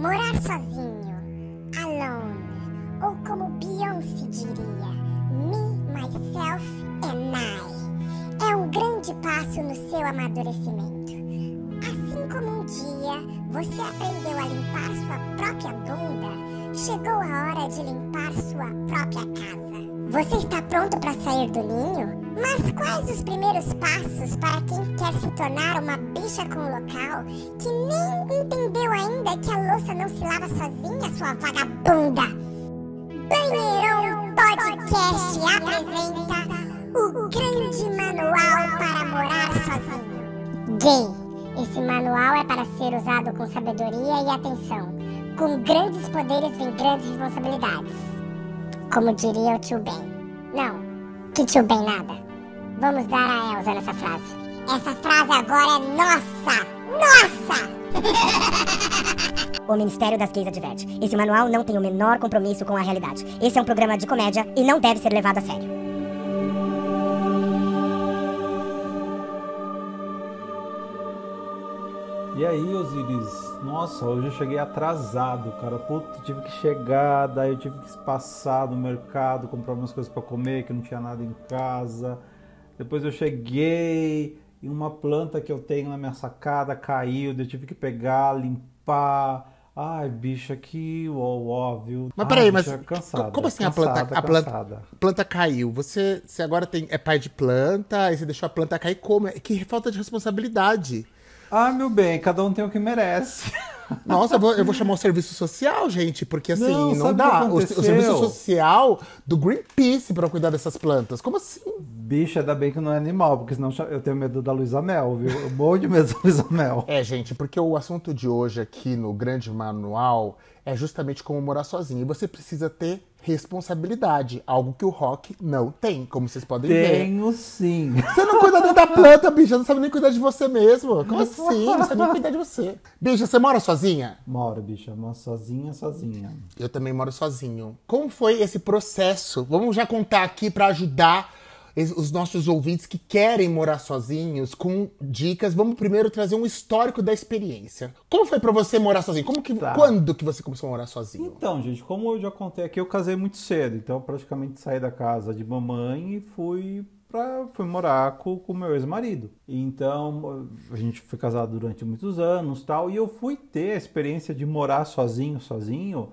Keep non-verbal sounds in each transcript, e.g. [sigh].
Morar sozinho, alone, ou como Beyoncé diria, me, myself and I, é um grande passo no seu amadurecimento. Assim como um dia você aprendeu a limpar sua própria bunda, chegou a hora de limpar sua própria casa. Você está pronto para sair do ninho? Mas quais os primeiros passos para quem quer se tornar uma bicha com local que nem entendeu ainda que a louça não se lava sozinha, sua vagabunda? Banheirão Podcast apresenta o grande manual para morar sozinho. Gay. Esse manual é para ser usado com sabedoria e atenção. Com grandes poderes vem grandes responsabilidades. Como diria o tio Ben. Não, que tio Ben nada. Vamos dar a Elsa nessa frase. Essa frase agora é nossa! Nossa! [laughs] O Ministério das Gays adverte: esse manual não tem o menor compromisso com a realidade. Esse é um programa de comédia e não deve ser levado a sério. E aí, Osiris? Nossa, hoje eu cheguei atrasado, cara. Puta, tive que chegar, daí eu tive que passar no mercado, comprar umas coisas para comer, que não tinha nada em casa. Depois eu cheguei e uma planta que eu tenho na minha sacada caiu, eu tive que pegar, limpar. Ai, bicha, que uó, viu? Mas peraí, Ai, mas bicha, cansada, como assim cansada, a planta, a planta, cansada. planta caiu? Você, você agora tem, é pai de planta, aí você deixou a planta cair como? É Que falta de responsabilidade. Ah, meu bem, cada um tem o que merece. [laughs] Nossa, eu vou, eu vou chamar o serviço social, gente, porque assim, Não, não, dá. O, o serviço social do Greenpeace pra cuidar dessas plantas. Como assim? Bicha, ainda bem que não é animal, porque senão eu tenho medo da Luísa Mel, viu? Eu morro de medo da Luísa Mel. É, gente, porque o assunto de hoje aqui no Grande Manual é justamente como morar sozinho. E você precisa ter responsabilidade, algo que o rock não tem, como vocês podem ver. Tenho sim. Você não cuida nem da planta, bicha, não sabe nem cuidar de você mesmo. Como assim? Não sabe nem cuidar de você. Bicha, você mora sozinha? Moro, bicha, moro sozinha, sozinha. Eu também moro sozinho. Como foi esse processo? Vamos já contar aqui pra ajudar os nossos ouvintes que querem morar sozinhos com dicas. Vamos primeiro trazer um histórico da experiência. Como foi pra você morar sozinho? Como que, Tá. Quando que você começou a morar sozinho? Então, gente, como eu já contei aqui, eu casei muito cedo, então eu praticamente saí da casa de mamãe e fui para fui morar com o meu ex-marido. Então, a gente foi casado durante muitos anos, tal, e eu fui ter a experiência de morar sozinho, sozinho,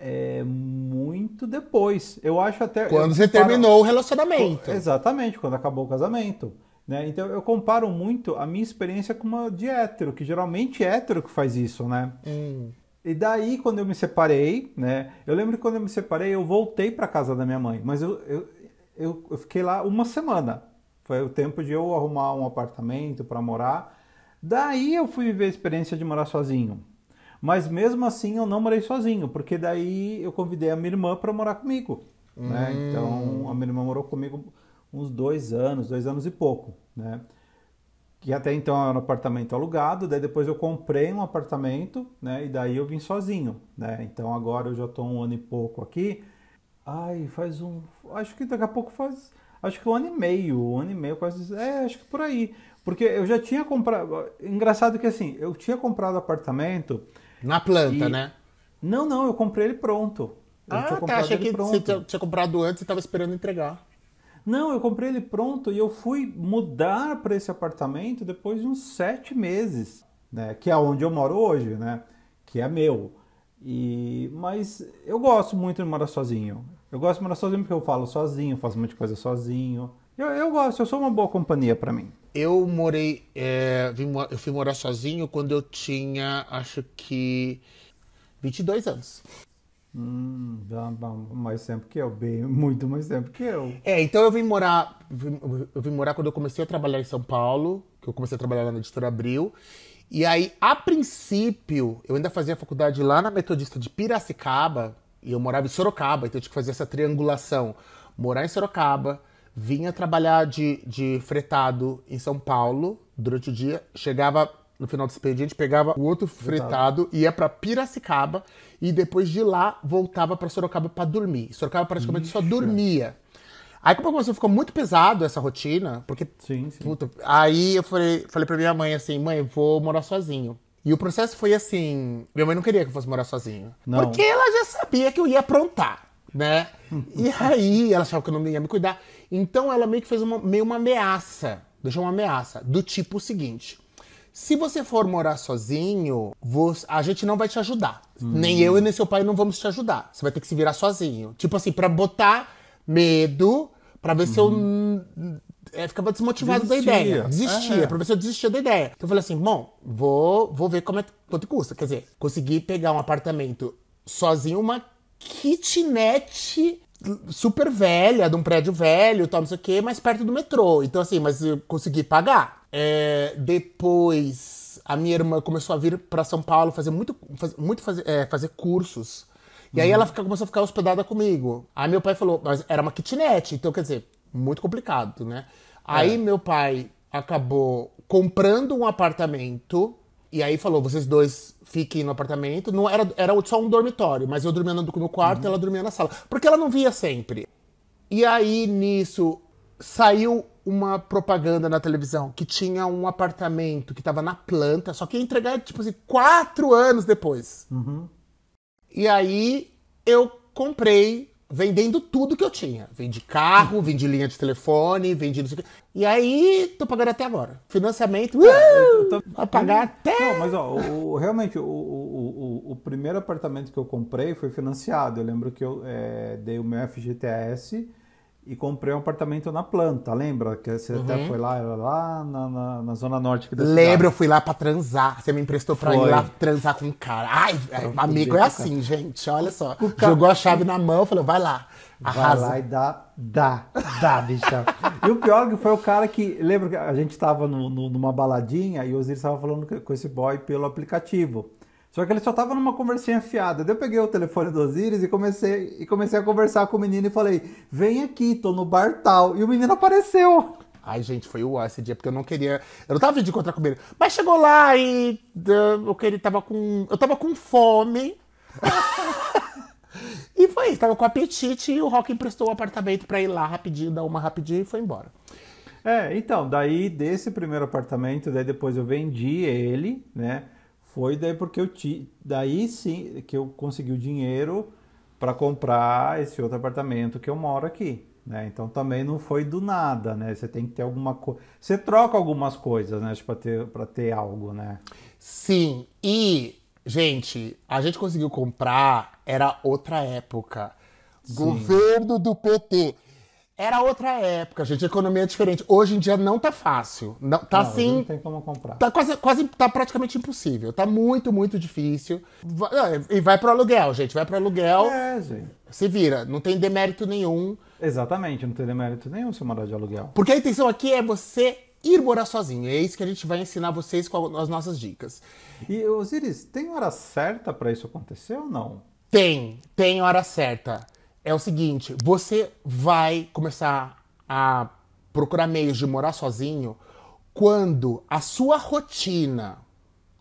é, muito depois. Eu acho até Quando você comparo- terminou o relacionamento. Exatamente, quando acabou o casamento. Né? Então eu comparo muito a minha experiência com uma de hétero, que geralmente é hétero que faz isso, né? Hum. E daí, quando eu me separei, né? Eu lembro que quando eu me separei, eu voltei para casa da minha mãe, mas eu, eu, eu, eu fiquei lá uma semana. Foi o tempo de eu arrumar um apartamento para morar. Daí eu fui viver a experiência de morar sozinho. Mas mesmo assim eu não morei sozinho, porque daí eu convidei a minha irmã para morar comigo. Né? Então a minha irmã morou comigo uns dois anos, dois anos e pouco. Né? que até então era um apartamento alugado, daí depois eu comprei um apartamento, né, e daí eu vim sozinho, né, então agora eu já estou um ano e pouco aqui, ai, faz um, acho que daqui a pouco faz, acho que um ano e meio, um ano e meio, quase, é, acho que por aí, porque eu já tinha comprado, engraçado que assim, eu tinha comprado apartamento, Na planta, E- né? não, não, eu comprei ele pronto, eu Ah, tá. Achei que pronto. você tinha- tinha comprado antes e tava esperando entregar. Não, eu comprei ele pronto e eu fui mudar para esse apartamento depois de uns sete meses, né? Que é onde eu moro hoje, né? Que é meu. E mas eu gosto muito de morar sozinho. Eu gosto de morar sozinho porque eu falo sozinho, faço muita coisa sozinho. Eu, eu gosto, eu sou uma boa companhia para mim. Eu morei. é, vim eu fui morar sozinho quando eu tinha, acho que. 22 anos. Hum, já mais tempo que eu, bem, [laughs] muito mais tempo que eu. É, então eu vim morar. vim- Eu vim morar quando eu comecei a trabalhar em São Paulo, que eu comecei a trabalhar lá na editora Abril. E aí, a princípio, eu ainda fazia faculdade lá na Metodista de Piracicaba, e eu morava em Sorocaba, então eu tinha que fazer essa triangulação. Morar em Sorocaba, vinha trabalhar de, de fretado em São Paulo durante o dia, chegava no final do expediente, pegava o outro fretado, ia pra Piracicaba, e depois de lá voltava pra Sorocaba pra dormir. Sorocaba praticamente só dormia. Aí como começou, ficou muito pesado essa rotina, porque Sim, sim. Puta, aí eu falei, falei pra minha mãe assim, mãe, vou morar sozinho. E o processo foi assim: minha mãe não queria que eu fosse morar sozinho. Não. Porque ela já sabia que eu ia aprontar, né? e aí ela achava que eu não ia me cuidar. Então ela meio que fez uma, meio uma ameaça. Deixou uma ameaça. Do tipo seguinte: se você for morar sozinho, você- a gente não vai te ajudar. Nem eu e nem seu pai não vamos te ajudar. Você vai ter que se virar sozinho. Tipo assim, pra botar medo, pra ver se eu hum, é, ficava desmotivado Desistia. da ideia. Desistia, É. pra ver se eu desistia da ideia. Então eu falei assim, bom, vou, vou ver como é, quanto custa. Quer dizer, consegui pegar um apartamento sozinho, uma kitnet super velha, de um prédio velho, tal, não sei o quê, mas perto do metrô. Então, assim, mas eu consegui pagar. É, depois, a minha irmã começou a vir pra São Paulo fazer muito, faz- muito fazer, é, fazer cursos. E aí ela fica- começou a ficar hospedada comigo. Aí meu pai falou, mas era uma kitnet, então quer dizer, muito complicado, né? Aí meu pai acabou comprando um apartamento e aí falou, vocês dois fiquem no apartamento. Não era, era só um dormitório, mas eu dormia no, no quarto e ela dormia na sala. Porque ela não via sempre. E aí, nisso, saiu uma propaganda na televisão que tinha um apartamento que tava na planta, só que ia entregar, tipo assim, quatro anos depois. E aí, eu comprei vendendo tudo que eu tinha. Vendi carro, vendi linha de telefone, vendi não sei o quê. E aí, tô pagando até agora. Financiamento, uh, eu tô- vai pagar até... Não, mas ó, o, o- realmente o, o, o, o primeiro apartamento que eu comprei foi financiado. Eu lembro que eu é, dei o meu FGTS e comprei um apartamento na planta, lembra? Que você até foi lá, era lá na, na, na zona norte aqui da cidade. Lembro, eu fui lá pra transar. Você me emprestou pra Foi. ir lá transar com um cara. Ai, amigo é com o assim, gente. Olha só. Jogou a chave na mão, falou, vai lá. Vai Arrasa. lá e dá, dá, dá, bicha. e o pior é que foi o cara que. Lembra que a gente tava no- no- numa baladinha e o Osiris estava falando com esse boy pelo aplicativo. Só que ele só tava numa conversinha fiada. Daí eu peguei o telefone do Osiris e comecei, e comecei a conversar com o menino e falei: vem aqui, tô no bar tal. E o menino apareceu. Ai, gente, foi o esse dia, porque eu não queria. Eu não tava de encontrar com ele. Mas chegou lá e. uh, Eu queria, tava com. Eu tava com fome. [laughs] e foi isso, tava com apetite e o Rock emprestou o apartamento pra ir lá rapidinho, dar uma rapidinho e foi embora. É, então, daí desse primeiro apartamento, daí depois eu vendi ele, né? Foi daí porque eu ti, daí sim que eu consegui o dinheiro para comprar esse outro apartamento que eu moro aqui, né? Então também não foi do nada, né? Você tem que ter alguma coisa, você troca algumas coisas, né, para ter para ter algo, né? Sim, e, gente, a gente conseguiu comprar, era outra época. Governo do PT. Era outra época, gente, a economia é diferente. Hoje em dia não tá fácil. Não, tá Não, assim. não tem como comprar. Tá quase, quase, tá praticamente impossível. Tá muito, muito difícil. Va- ah, E vai pro aluguel, gente. Vai pro aluguel, É, gente. se vira. Não tem demérito nenhum. Exatamente, não tem demérito nenhum você morar de aluguel. Porque a intenção aqui é você ir morar sozinho. É isso que a gente vai ensinar vocês com as nossas dicas. E Osiris, tem hora certa para isso acontecer ou não? Tem, tem hora certa. É o seguinte, você vai começar a procurar meios de morar sozinho quando a sua rotina,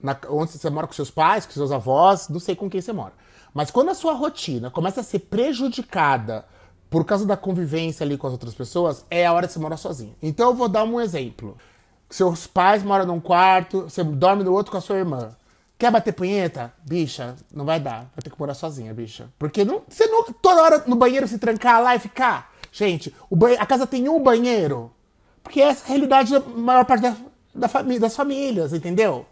na- onde você mora com seus pais, com seus avós, não sei com quem você mora, mas quando a sua rotina começa a ser prejudicada por causa da convivência ali com as outras pessoas, é a hora de você morar sozinho. Então eu vou dar um exemplo. Seus pais moram num quarto, você dorme no outro com a sua irmã. Quer bater punheta? Bicha, não vai dar. Vai ter que morar sozinha, bicha. Porque não, você não toda hora no banheiro se trancar lá e ficar. Gente, o banhe- a casa tem um banheiro. Porque essa é a realidade da maior parte da, da das famílias, entendeu?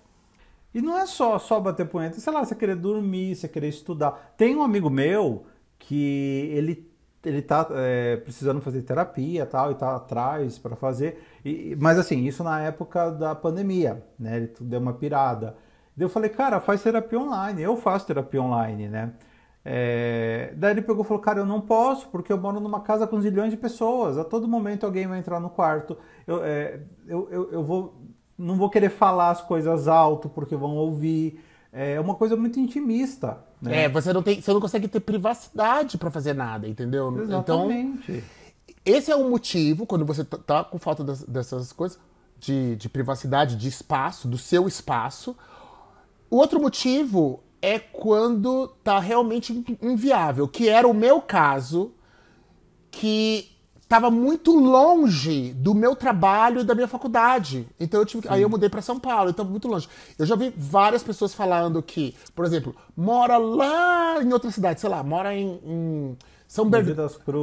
E não é só, só bater punheta, sei lá, você querer dormir, você querer estudar. Tem um amigo meu que ele, ele tá é, precisando fazer terapia tal, e tá atrás para fazer. E- mas assim, isso na época da pandemia, né? Ele deu uma pirada. Daí eu falei, cara, faz terapia online. Eu faço terapia online, né? É, Daí ele pegou e falou, cara, eu não posso, porque eu moro numa casa com zilhões de pessoas. A todo momento alguém vai entrar no quarto. Eu, é, eu, eu, eu vou não vou querer falar as coisas alto porque vão ouvir. É uma coisa muito intimista, né? É, você não, tem, você não consegue ter privacidade pra fazer nada, entendeu? Então, Exatamente. esse é o motivo, quando você tá- tá com falta das- dessas coisas, de, de privacidade, de espaço, do seu espaço. O outro motivo é quando tá realmente in- inviável, que era o meu caso, que tava muito longe do meu trabalho e da minha faculdade. Então eu tive, que- aí eu mudei para São Paulo, então muito longe. Eu já vi várias pessoas falando que, por exemplo, mora lá em outra cidade, sei lá, mora em, em São Bernardo.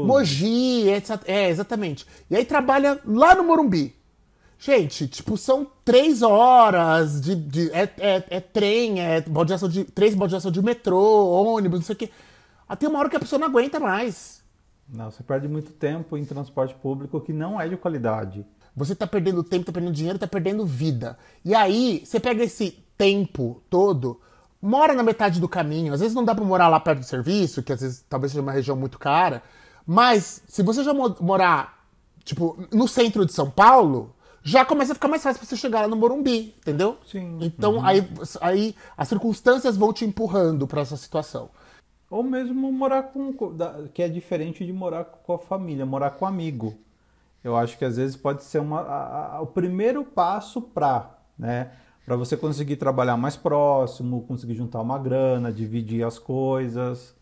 Mogi, etc. É, exatamente. E aí trabalha lá no Morumbi. Gente, tipo, são três horas de. de- é, é, é trem, é baldeação de. Três baldeação de metrô, ônibus, não sei o quê. Até uma hora que a pessoa não aguenta mais. Não, você perde muito tempo em transporte público que não é de qualidade. Você tá perdendo tempo, tá perdendo dinheiro, tá perdendo vida. E aí, você pega esse tempo todo, mora na metade do caminho. Às vezes não dá pra morar lá perto do serviço, que às vezes talvez seja uma região muito cara. Mas, se você já mo- morar, tipo, no centro de São Paulo, já começa a ficar mais fácil pra você chegar lá no Morumbi, entendeu? Sim. Então, aí, aí as circunstâncias vão te empurrando pra essa situação. Ou mesmo morar com. que é diferente de morar com a família, morar com amigo. Eu acho que às vezes pode ser uma, a- a- o primeiro passo para, né? Para você conseguir trabalhar mais próximo, conseguir juntar uma grana, dividir as coisas.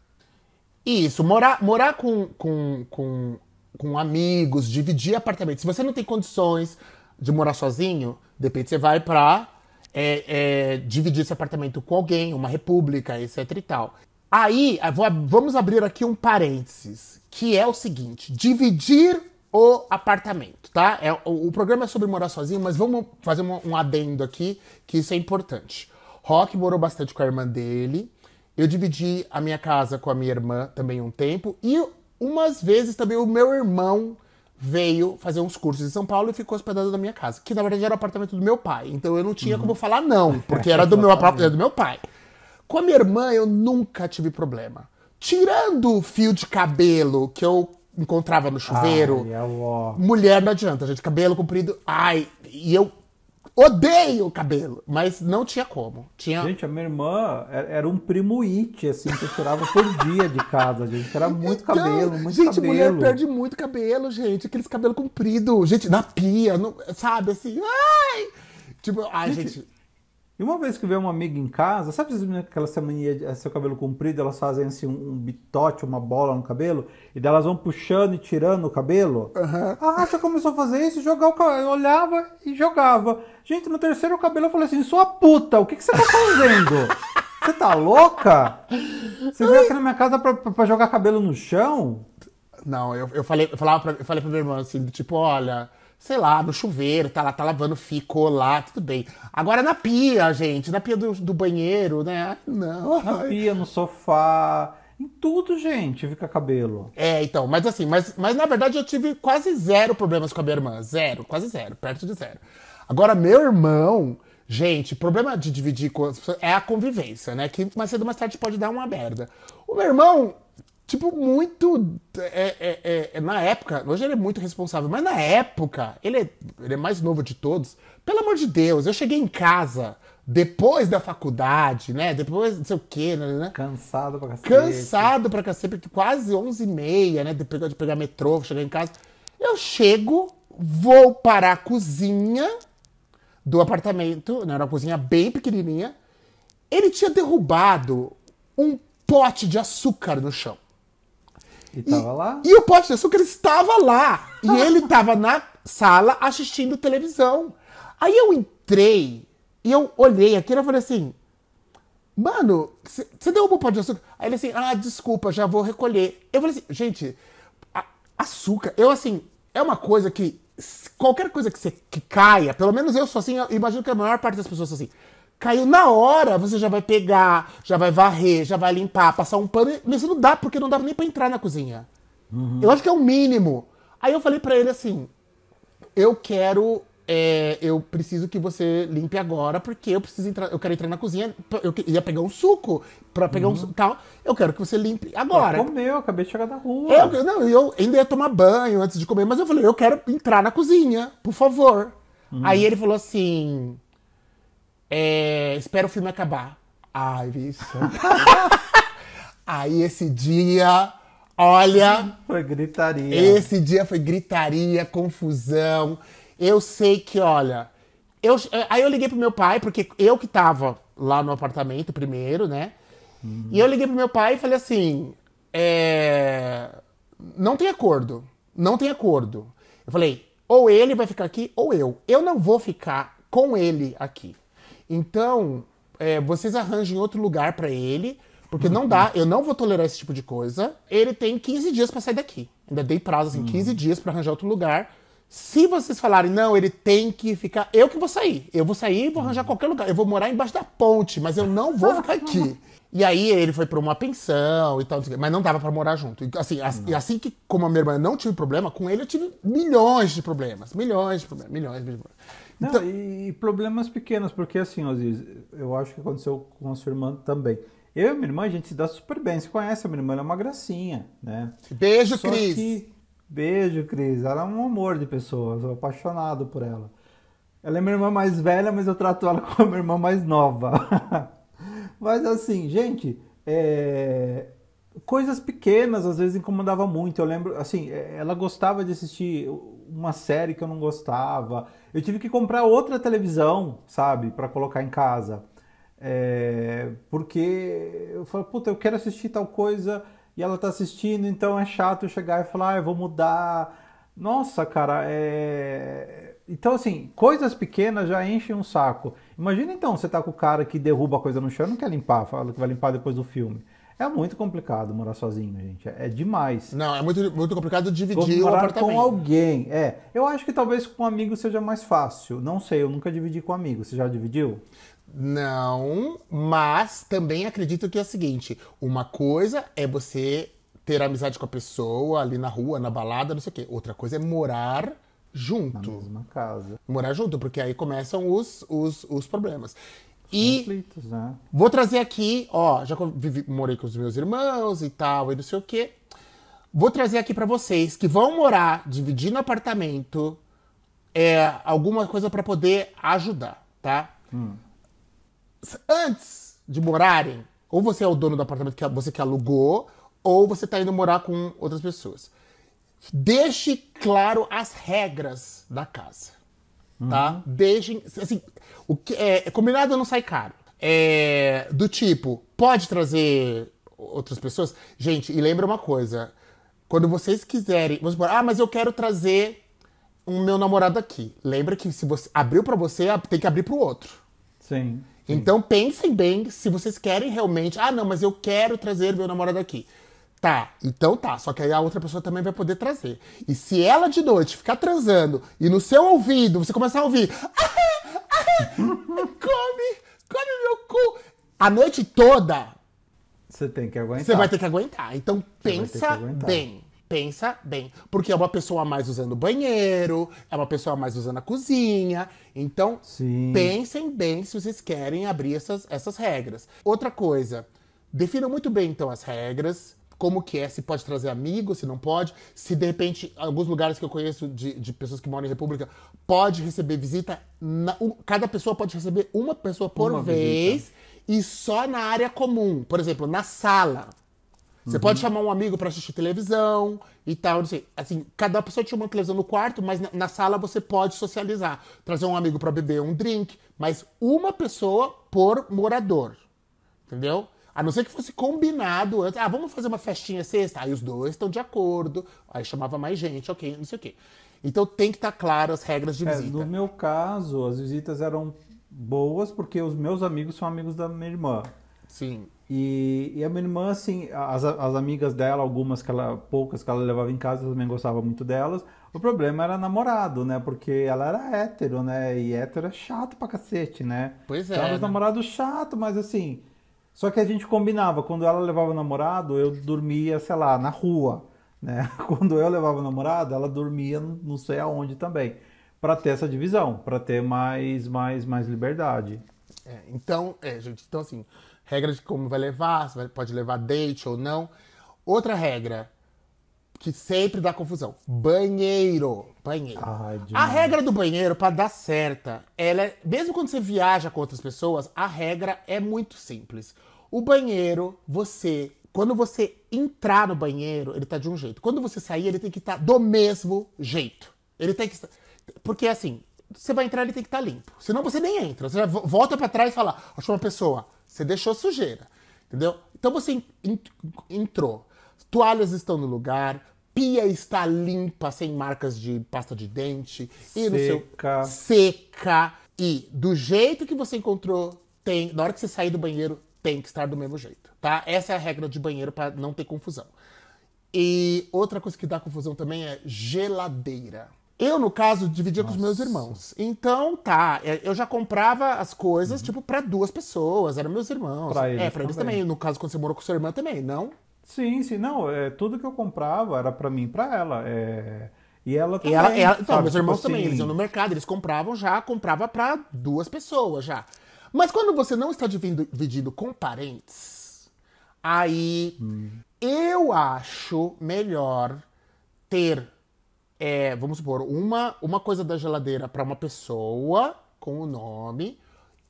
Isso, morar, morar com, com, com, com amigos, dividir apartamento. Se você não tem condições de morar sozinho, de repente você vai pra é, é, dividir esse apartamento com alguém, uma república, etc e tal. Aí, vamos abrir aqui um parênteses, que é o seguinte: dividir o apartamento, tá? É, o, o programa é sobre morar sozinho, mas vamos fazer um, um adendo aqui, que isso é importante. Rock morou bastante com a irmã dele. Eu dividi a minha casa com a minha irmã também um tempo. E umas vezes também o meu irmão veio fazer uns cursos em São Paulo e ficou hospedado na minha casa. Que na verdade era o apartamento do meu pai. Então eu não tinha como falar não, porque era do meu apartamento do meu pai. Com a minha irmã eu nunca tive problema. Tirando o fio de cabelo que eu encontrava no chuveiro. Ai. Mulher não adianta, gente. Cabelo comprido. Ai, e eu odeio cabelo. Mas não tinha como. Tinha. Gente, a minha irmã era era um primo it, assim, que eu tirava por dia de casa, gente. Era muito Então, cabelo, muito gente, cabelo. mulher perde muito cabelo, gente. Aqueles cabelo comprido. Gente, na pia, no- sabe? Assim, ai! Tipo, ai, gente. E uma vez que veio uma amiga em casa, sabe aquela semaninha de seu cabelo comprido, elas fazem assim um, um bitote, uma bola no cabelo, e daí elas vão puxando e tirando o cabelo? Ah, já começou a fazer isso, jogar o cabelo. Eu olhava e jogava. Gente, no terceiro cabelo eu falei assim, sua puta, o que, que você tá fazendo? Você tá louca? Você veio aqui na minha casa pra, pra- jogar cabelo no chão? Não, eu, eu, falei, eu, falava pra, eu falei pra minha irmã assim, tipo, olha, sei lá, no chuveiro, tá lá, tá lavando, ficou lá, tudo bem. Agora na pia, gente, na pia do, do banheiro, né? Não. Na pia, no sofá, em tudo, gente, fica cabelo. É, então, mas assim, mas, mas na verdade eu tive quase zero problemas com a minha irmã. Zero, quase zero, perto de zero. Agora, meu irmão, gente, problema de dividir com as pessoas é a convivência, né? Que mais cedo ou mais tarde pode dar uma merda. O meu irmão, tipo, muito. é- é- é- é- na época, hoje ele é muito responsável, mas na época, ele é, ele é mais novo de todos. Pelo amor de Deus, eu cheguei em casa depois da faculdade, né? Depois não sei o quê, né? né? Cansado pra cacete. cansado pra cacete, porque quase 11 e meia, né? De pegar, de pegar metrô, chegar em casa. Eu chego, vou para a cozinha do apartamento, né? Era uma cozinha bem pequenininha. Ele tinha derrubado um pote de açúcar no chão. E tava lá? E o pote de açúcar estava lá. E ele estava na sala assistindo televisão. Aí eu entrei e eu olhei aquilo e falei assim: Mano, você derrubou o pote de açúcar? Aí ele assim: Ah, desculpa, já vou recolher. Eu falei assim: Gente, açúcar, eu assim, é uma coisa que qualquer coisa que, você, que caia, pelo menos eu sou assim, eu imagino que a maior parte das pessoas são assim. Caiu na hora, você já vai pegar, já vai varrer, já vai limpar, passar um pano. Mas não dá, porque não dava nem pra entrar na cozinha. Eu acho que é o mínimo. Aí eu falei pra ele assim: eu quero. é, eu preciso que você limpe agora, porque eu preciso entrar. Eu quero entrar na cozinha. Eu ia pegar um suco pra pegar um suco tal. Eu quero que você limpe agora. Comeu, acabei de chegar da rua. Eu, não, eu ainda ia tomar banho antes de comer, mas eu falei, eu quero entrar na cozinha, por favor. Aí ele falou assim: é, espera o filme acabar. Ai, bicho. [laughs] Aí esse dia, olha. Foi gritaria. Esse dia foi gritaria, confusão. Eu sei que, olha. Eu, aí eu liguei pro meu pai, porque eu que tava lá no apartamento primeiro, né? E eu liguei pro meu pai e falei assim: é, não tem acordo. não tem acordo. Eu falei, ou ele vai ficar aqui ou eu. Eu não vou ficar com ele aqui. Então, é, vocês arranjem outro lugar para ele, porque não dá, eu não vou tolerar esse tipo de coisa. Ele tem 15 dias para sair daqui. Ainda dei prazo, assim, 15 dias para arranjar outro lugar. Se vocês falarem, não, ele tem que ficar. Eu que vou sair. Eu vou sair e vou arranjar qualquer lugar. Eu vou morar embaixo da ponte, mas eu não vou ficar aqui. E aí ele foi para uma pensão e tal, mas não dava para morar junto. E, Assim, as- e assim que, como a minha irmã não tive problema, com ele eu tive milhões de problemas. Milhões de problemas, milhões de problemas. Não, Então- e, problemas pequenos, porque assim, Aziz, eu acho que aconteceu com a sua irmã também. Eu e minha irmã, a gente se dá super bem. Você conhece a minha irmã, é uma gracinha, né? Beijo, Só Cris. que- Beijo, Cris. Ela é um amor de pessoa, eu sou apaixonado por ela. Ela é minha irmã mais velha, mas eu trato ela [laughs] como a minha irmã mais nova. [laughs] mas assim, gente, é, coisas pequenas às vezes incomodava muito. Eu lembro, assim, é, ela gostava de assistir uma série que eu não gostava. Eu tive que comprar outra televisão, sabe, para colocar em casa. É, porque eu falei, puta, eu quero assistir tal coisa e ela tá assistindo, então é chato eu chegar e falar, ah, eu vou mudar. Nossa, cara, é. Então, assim, coisas pequenas já enchem um saco. Imagina então, você tá com o cara que derruba a coisa no chão não quer limpar, fala que vai limpar depois do filme. É muito complicado morar sozinho, gente. É demais. Não, é muito, muito complicado dividir o morar apartamento. com alguém. É, eu acho que talvez com um amigo seja mais fácil. Não sei, eu nunca dividi com amigo. Você já dividiu? Não, mas também acredito que é o seguinte: uma coisa é você ter amizade com a pessoa ali na rua, na balada, não sei o quê. Outra coisa é morar Na junto. mesma casa. Morar junto, porque aí começam os, os, os problemas. E Conflitos, né? vou trazer aqui, ó, já vivi- morei com os meus irmãos e tal, e não sei o quê. Vou trazer aqui pra vocês que vão morar dividindo apartamento, é, alguma coisa pra poder ajudar, tá? Antes de morarem, ou você é o dono do apartamento que você que alugou, ou você tá indo morar com outras pessoas. Deixe claro as regras da casa tá? Deixem, assim, o que é, combinado não sai caro. É, do tipo, pode trazer outras pessoas? Gente, e lembra uma coisa, quando vocês quiserem, vamos ah, mas eu quero trazer o meu namorado aqui. Lembra que se você abriu pra você, tem que abrir pro outro. Sim. Então pensem bem se vocês querem realmente. Ah, não, mas eu quero trazer meu namorado aqui. Tá, então tá. Só que aí a outra pessoa também vai poder trazer. E se ela de noite ficar transando e no seu ouvido você começar a ouvir. [laughs] come, come meu cu. A noite toda Você tem que aguentar. você vai ter que aguentar. Então que pensa aguentar. bem. Pensa bem. Porque é uma pessoa a mais usando o banheiro, é uma pessoa a mais usando a cozinha. Então, Sim. pensem bem se vocês querem abrir essas, essas regras. Outra coisa, definam muito bem então as regras. Como que é, se pode trazer amigos, se não pode. Se de repente, alguns lugares que eu conheço de, de pessoas que moram em república, pode receber visita. na- um- cada pessoa pode receber uma pessoa por Uma vez e só na área comum. Por exemplo, na sala. Você pode chamar um amigo pra assistir televisão e tal, não sei. Assim, cada pessoa tinha uma televisão no quarto, mas na, na sala você pode socializar. Trazer um amigo pra beber um drink, mas uma pessoa por morador. Entendeu? A não ser que fosse combinado antes. Ah, vamos fazer uma festinha sexta? Aí os dois estão de acordo. Aí chamava mais gente, ok, não sei o quê. Então tem que estar claro as regras de É, visita. no meu caso, as visitas eram boas porque os meus amigos são amigos da minha irmã. Sim. E, e a minha irmã, assim, as, as amigas dela, algumas que ela, poucas que ela levava em casa, eu também gostava muito delas. O problema era namorado, né? Porque ela era hétero, né? E hétero é chato pra cacete, né? Pois é, Então, né? os namorados chato, mas assim. Só que a gente combinava, quando ela levava o namorado, eu dormia, sei lá, na rua, né? [laughs] Quando eu levava o namorado, ela dormia não sei aonde também. Pra ter essa divisão, pra ter mais, mais, mais liberdade. É, então, é, gente, então assim, regra de como vai levar, se pode levar date ou não. Outra regra que sempre dá confusão: banheiro. Banheiro. Ai, a regra do banheiro, pra dar certa, ela é, mesmo quando você viaja com outras pessoas, a regra é muito simples. O banheiro, você, quando você entrar no banheiro, ele tá de um jeito. Quando você sair, ele tem que estar do mesmo jeito. Ele tem que. Porque assim, você vai entrar, ele tem que estar limpo. Senão você nem entra. Você volta pra trás e fala, achou uma pessoa, você deixou sujeira. Entendeu? Então você en- en- entrou. Toalhas estão no lugar, pia está limpa, sem marcas de pasta de dente. E no seu Seca. seca. E do jeito que você encontrou, tem. Na hora que você sair do banheiro, tem que estar do mesmo jeito, tá? Essa é a regra de banheiro para não ter confusão. E outra coisa que dá confusão também é geladeira. Eu, no caso, dividia com os meus irmãos. Então, tá, é, eu já comprava as coisas, tipo, para duas pessoas, eram meus irmãos. Pra eles é, pra eles também. também. No caso, quando você morou com sua irmã também, não? Sim, sim, não, é, tudo que eu comprava era pra mim e pra ela. é, e ela E também. ela, ela- então, sabe? meus Tipo irmãos também, assim, eles iam no mercado, eles compravam já, comprava pra duas pessoas já. Mas quando você não está dividindo, dividindo com parentes, aí eu acho melhor ter, é, vamos supor, uma, uma coisa da geladeira pra uma pessoa com o nome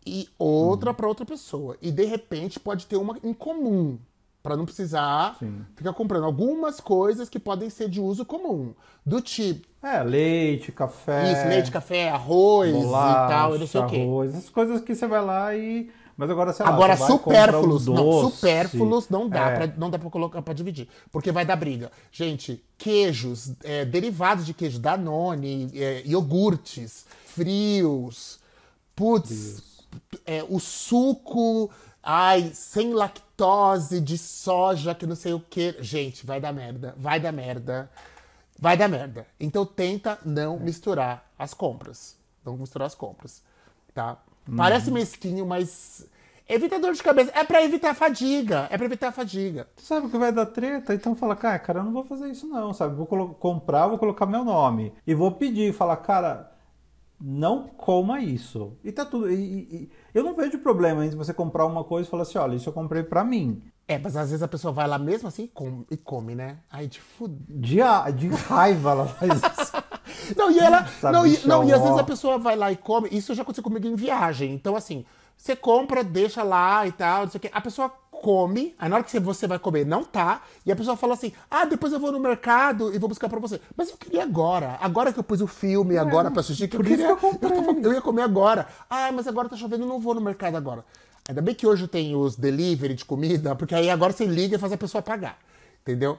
e outra pra outra pessoa. E de repente pode ter uma em comum. Pra não precisar Sim. ficar comprando algumas coisas que podem ser de uso comum. Do tipo, É, leite, café. isso, leite, café, arroz bolacha, e tal, e não sei o quê. arroz, essas coisas que você vai lá e. Mas agora, sei lá, Agora, você vai, compra um supérfluos, não, supérfluos não dá, É. pra, não dá pra colocar pra dividir, porque vai dar briga. Gente, queijos, é, derivados de queijo, Danone, é, iogurtes, frios, putz, é, o suco, ai, sem lactose, de soja, que não sei o que. Gente, vai dar merda, vai dar merda, vai dar merda. Então tenta não misturar as compras. Não misturar as compras, tá? Parece mesquinho, mas evita dor de cabeça. É pra evitar fadiga, é pra evitar fadiga. Tu sabe que vai dar treta, então fala, cara, cara, eu não vou fazer isso não, sabe? Vou comprar, vou colocar meu nome. E vou pedir, falar, cara, não coma isso. E tá tudo. e- e- eu não vejo problema entre você comprar uma coisa e falar assim, olha, isso eu comprei pra mim. É, mas às vezes a pessoa vai lá mesmo assim e come, e come né? Ai, de fuder. De, de raiva ela faz isso. [laughs] Não, e ela. Essa não, e, não, e às ó. vezes a pessoa vai lá e come. Isso já aconteceu comigo em viagem. Então, assim, você compra, deixa lá e tal, não sei o quê. A pessoa come, aí na hora que você vai comer, não tá. E a pessoa fala assim: ah, depois eu vou no mercado e vou buscar pra você. Mas eu queria agora. Agora que eu pus o filme, agora pra assistir, que eu queria. que eu tava- eu ia comer agora. Ah, mas agora tá chovendo, eu não vou no mercado agora. Ainda bem que hoje tem os delivery de comida, porque aí agora você liga e faz a pessoa pagar. Entendeu?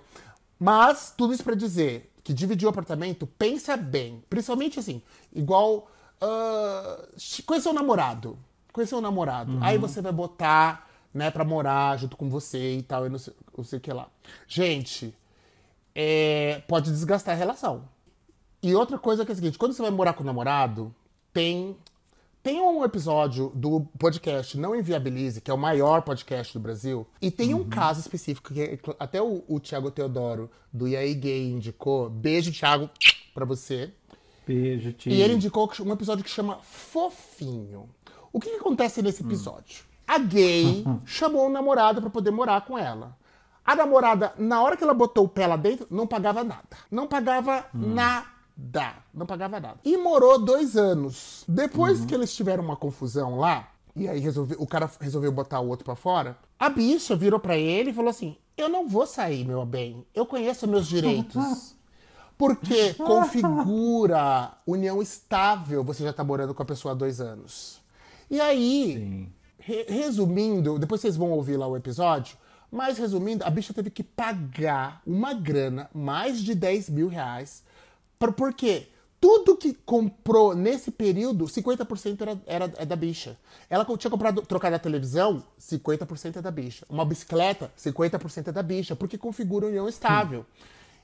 Mas, tudo isso pra dizer que dividir o apartamento, pensa bem. Principalmente assim, igual. ah, conhecer um namorado. Conhecer um namorado. Aí você vai botar, né, pra morar junto com você e tal, e não sei, não sei o que lá. Gente, é, pode desgastar a relação. E outra coisa que é a seguinte, quando você vai morar com o namorado, tem tem um episódio do podcast Não Inviabilize, que é o maior podcast do Brasil, e tem um caso específico que é- até o, o Thiago Teodoro, do IAI Gay, indicou. Beijo, Thiago, pra você. Beijo, tio. E ele indicou um episódio que chama Fofinho. O que, que acontece nesse episódio? A gay chamou o namorado pra poder morar com ela. A namorada, na hora que ela botou o pé lá dentro, não pagava nada. Não pagava nada. Não pagava nada. E morou dois anos. Depois que eles tiveram uma confusão lá, e aí resolve- o cara resolveu botar o outro pra fora, a bicha virou pra ele e falou assim: Eu não vou sair, meu bem. Eu conheço meus direitos. [laughs] Porque [laughs] configura união estável, você já tá morando com a pessoa há dois anos. E aí, re- resumindo, depois vocês vão ouvir lá o episódio, mas resumindo, a bicha teve que pagar uma grana, mais de 10 mil reais, por, porque tudo que comprou nesse período, 50% era, era é da bicha. Ela tinha comprado, trocado a televisão, 50% é da bicha. Uma bicicleta, 50% é da bicha, porque configura união estável.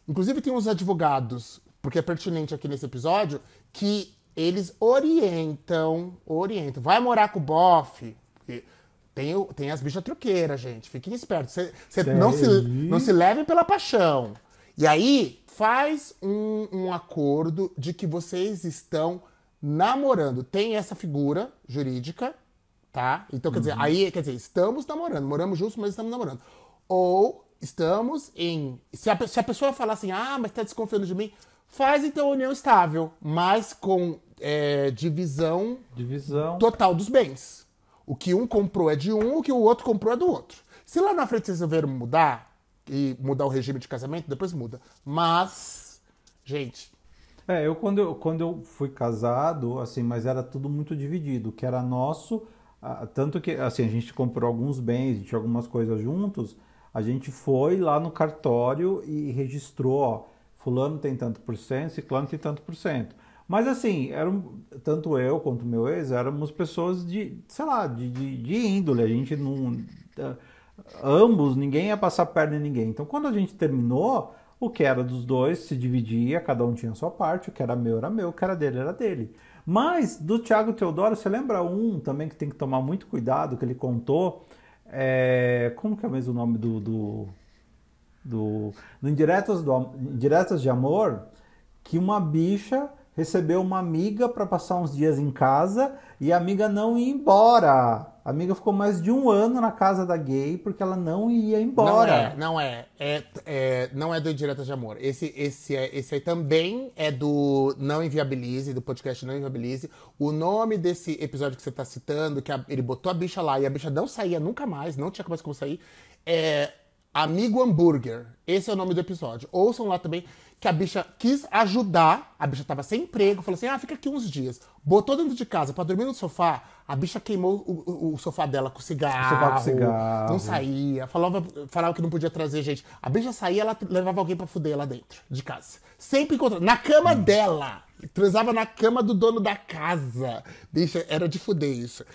Inclusive tem uns advogados, porque é pertinente aqui nesse episódio, que eles orientam, orientam. Vai morar com o bofe. Tem, tem as bichas truqueiras, gente. Fiquem espertos. Cê, cê não, se, não se levem pela paixão. E aí, faz um, um acordo de que vocês estão namorando. Tem essa figura jurídica, tá? Então, quer dizer, aí, quer dizer, estamos namorando. Moramos juntos, mas estamos namorando. Ou estamos em... Se a, se a pessoa falar assim, ah, mas tá desconfiando de mim, faz então união estável, mas com é, divisão Divisão. total dos bens. O que um comprou é de um, o que o outro comprou é do outro. Se lá na frente vocês resolveram mudar e mudar o regime de casamento, depois muda. Mas, gente, É, eu quando, eu quando eu fui casado, assim, mas era tudo muito dividido, que era nosso, tanto que, assim, a gente comprou alguns bens, a gente tinha algumas coisas juntos, a gente foi lá no cartório e registrou, ó, fulano tem tanto por cento, ciclano tem tanto por cento. Mas assim, eram, tanto eu quanto meu ex éramos pessoas de, sei lá, de, de, de índole. A gente não. Uh, ambos, ninguém ia passar perna em ninguém. Então quando a gente terminou, o que era dos dois se dividia, cada um tinha a sua parte, o que era meu era meu, o que era dele era dele. Mas do Tiago Teodoro, você lembra um também que tem que tomar muito cuidado, que ele contou? É, como que é mesmo o nome do. do, do no Indiretas, do, Indiretas de Amor, que uma bicha recebeu uma amiga para passar uns dias em casa e a amiga não ia embora. A amiga ficou mais de um ano na casa da gay porque ela não ia embora. Não é, não é. é, é não é do Indiretas de Amor. Esse, esse, é, esse aí também é do Não Inviabilize, do podcast Não Inviabilize. O nome desse episódio que você tá citando, que a, ele botou a bicha lá e a bicha não saía nunca mais, não tinha mais como sair, é Amigo Hambúrguer. Esse é o nome do episódio. Ouçam lá também que a bicha quis ajudar, a bicha tava sem emprego, falou assim: ah, fica aqui uns dias. Botou dentro de casa para dormir no sofá, a bicha queimou o, o, o sofá dela com cigarro, sofá com cigarro. Não saía, falava, falava que não podia trazer gente. A bicha saía, ela levava alguém para fuder lá dentro de casa. Sempre encontrava. Na cama dela. Transava na cama do dono da casa. Bicha, era de fuder isso.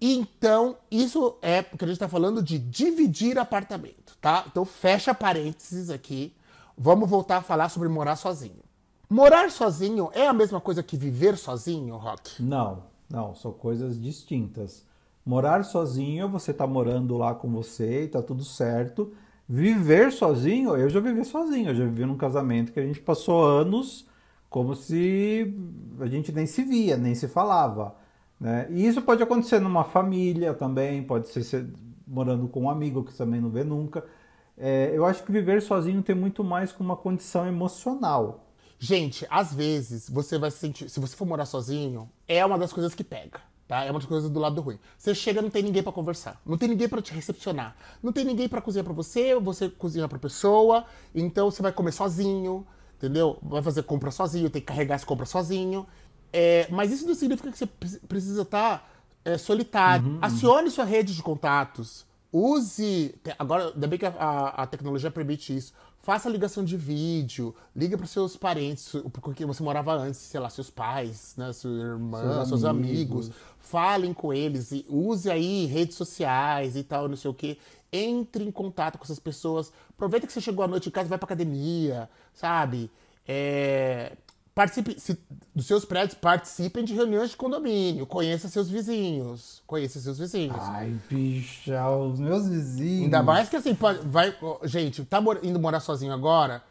Então, isso é porque a gente tá falando de dividir apartamento, tá? Então, fecha parênteses aqui Vamos voltar a falar sobre morar sozinho. Morar sozinho é a mesma coisa que viver sozinho, Rock? Não, não, são coisas distintas. Morar sozinho, você tá morando lá com você e tá tudo certo. Viver sozinho, eu já vivi sozinho, eu já vivi num casamento que a gente passou anos como se a gente nem se via, nem se falava. Né? E isso pode acontecer numa família também, pode ser morando com um amigo que também não vê nunca. É, eu acho que viver sozinho tem muito mais com uma condição emocional. Gente, às vezes você vai se sentir. Se você for morar sozinho, é uma das coisas que pega. Tá? É uma das coisas do lado ruim. Você chega não tem ninguém para conversar, não tem ninguém para te recepcionar, não tem ninguém para cozinhar para você, você cozinha para pessoa, então você vai comer sozinho, entendeu? Vai fazer compra sozinho, tem que carregar as compras sozinho. É, mas isso não significa que você precisa estar tá, é, solitário. Uhum, Acione sua rede de contatos. Use. Agora, ainda bem que a, a, tecnologia permite isso. Faça ligação de vídeo, liga para seus parentes, porque você morava antes, sei lá, seus pais, né, sua irmã, seus, seus amigos. amigos. Falem com eles e use aí redes sociais e tal, não sei o que. Entre em contato com essas pessoas. Aproveita que você chegou à noite em casa, vai pra academia, sabe? É, Participe se, dos seus prédios, participem de reuniões de condomínio, conheça seus vizinhos, conheça seus vizinhos. Ai, bicha, os meus vizinhos. Ainda mais que assim, pode, vai, gente, tá indo morar sozinho agora,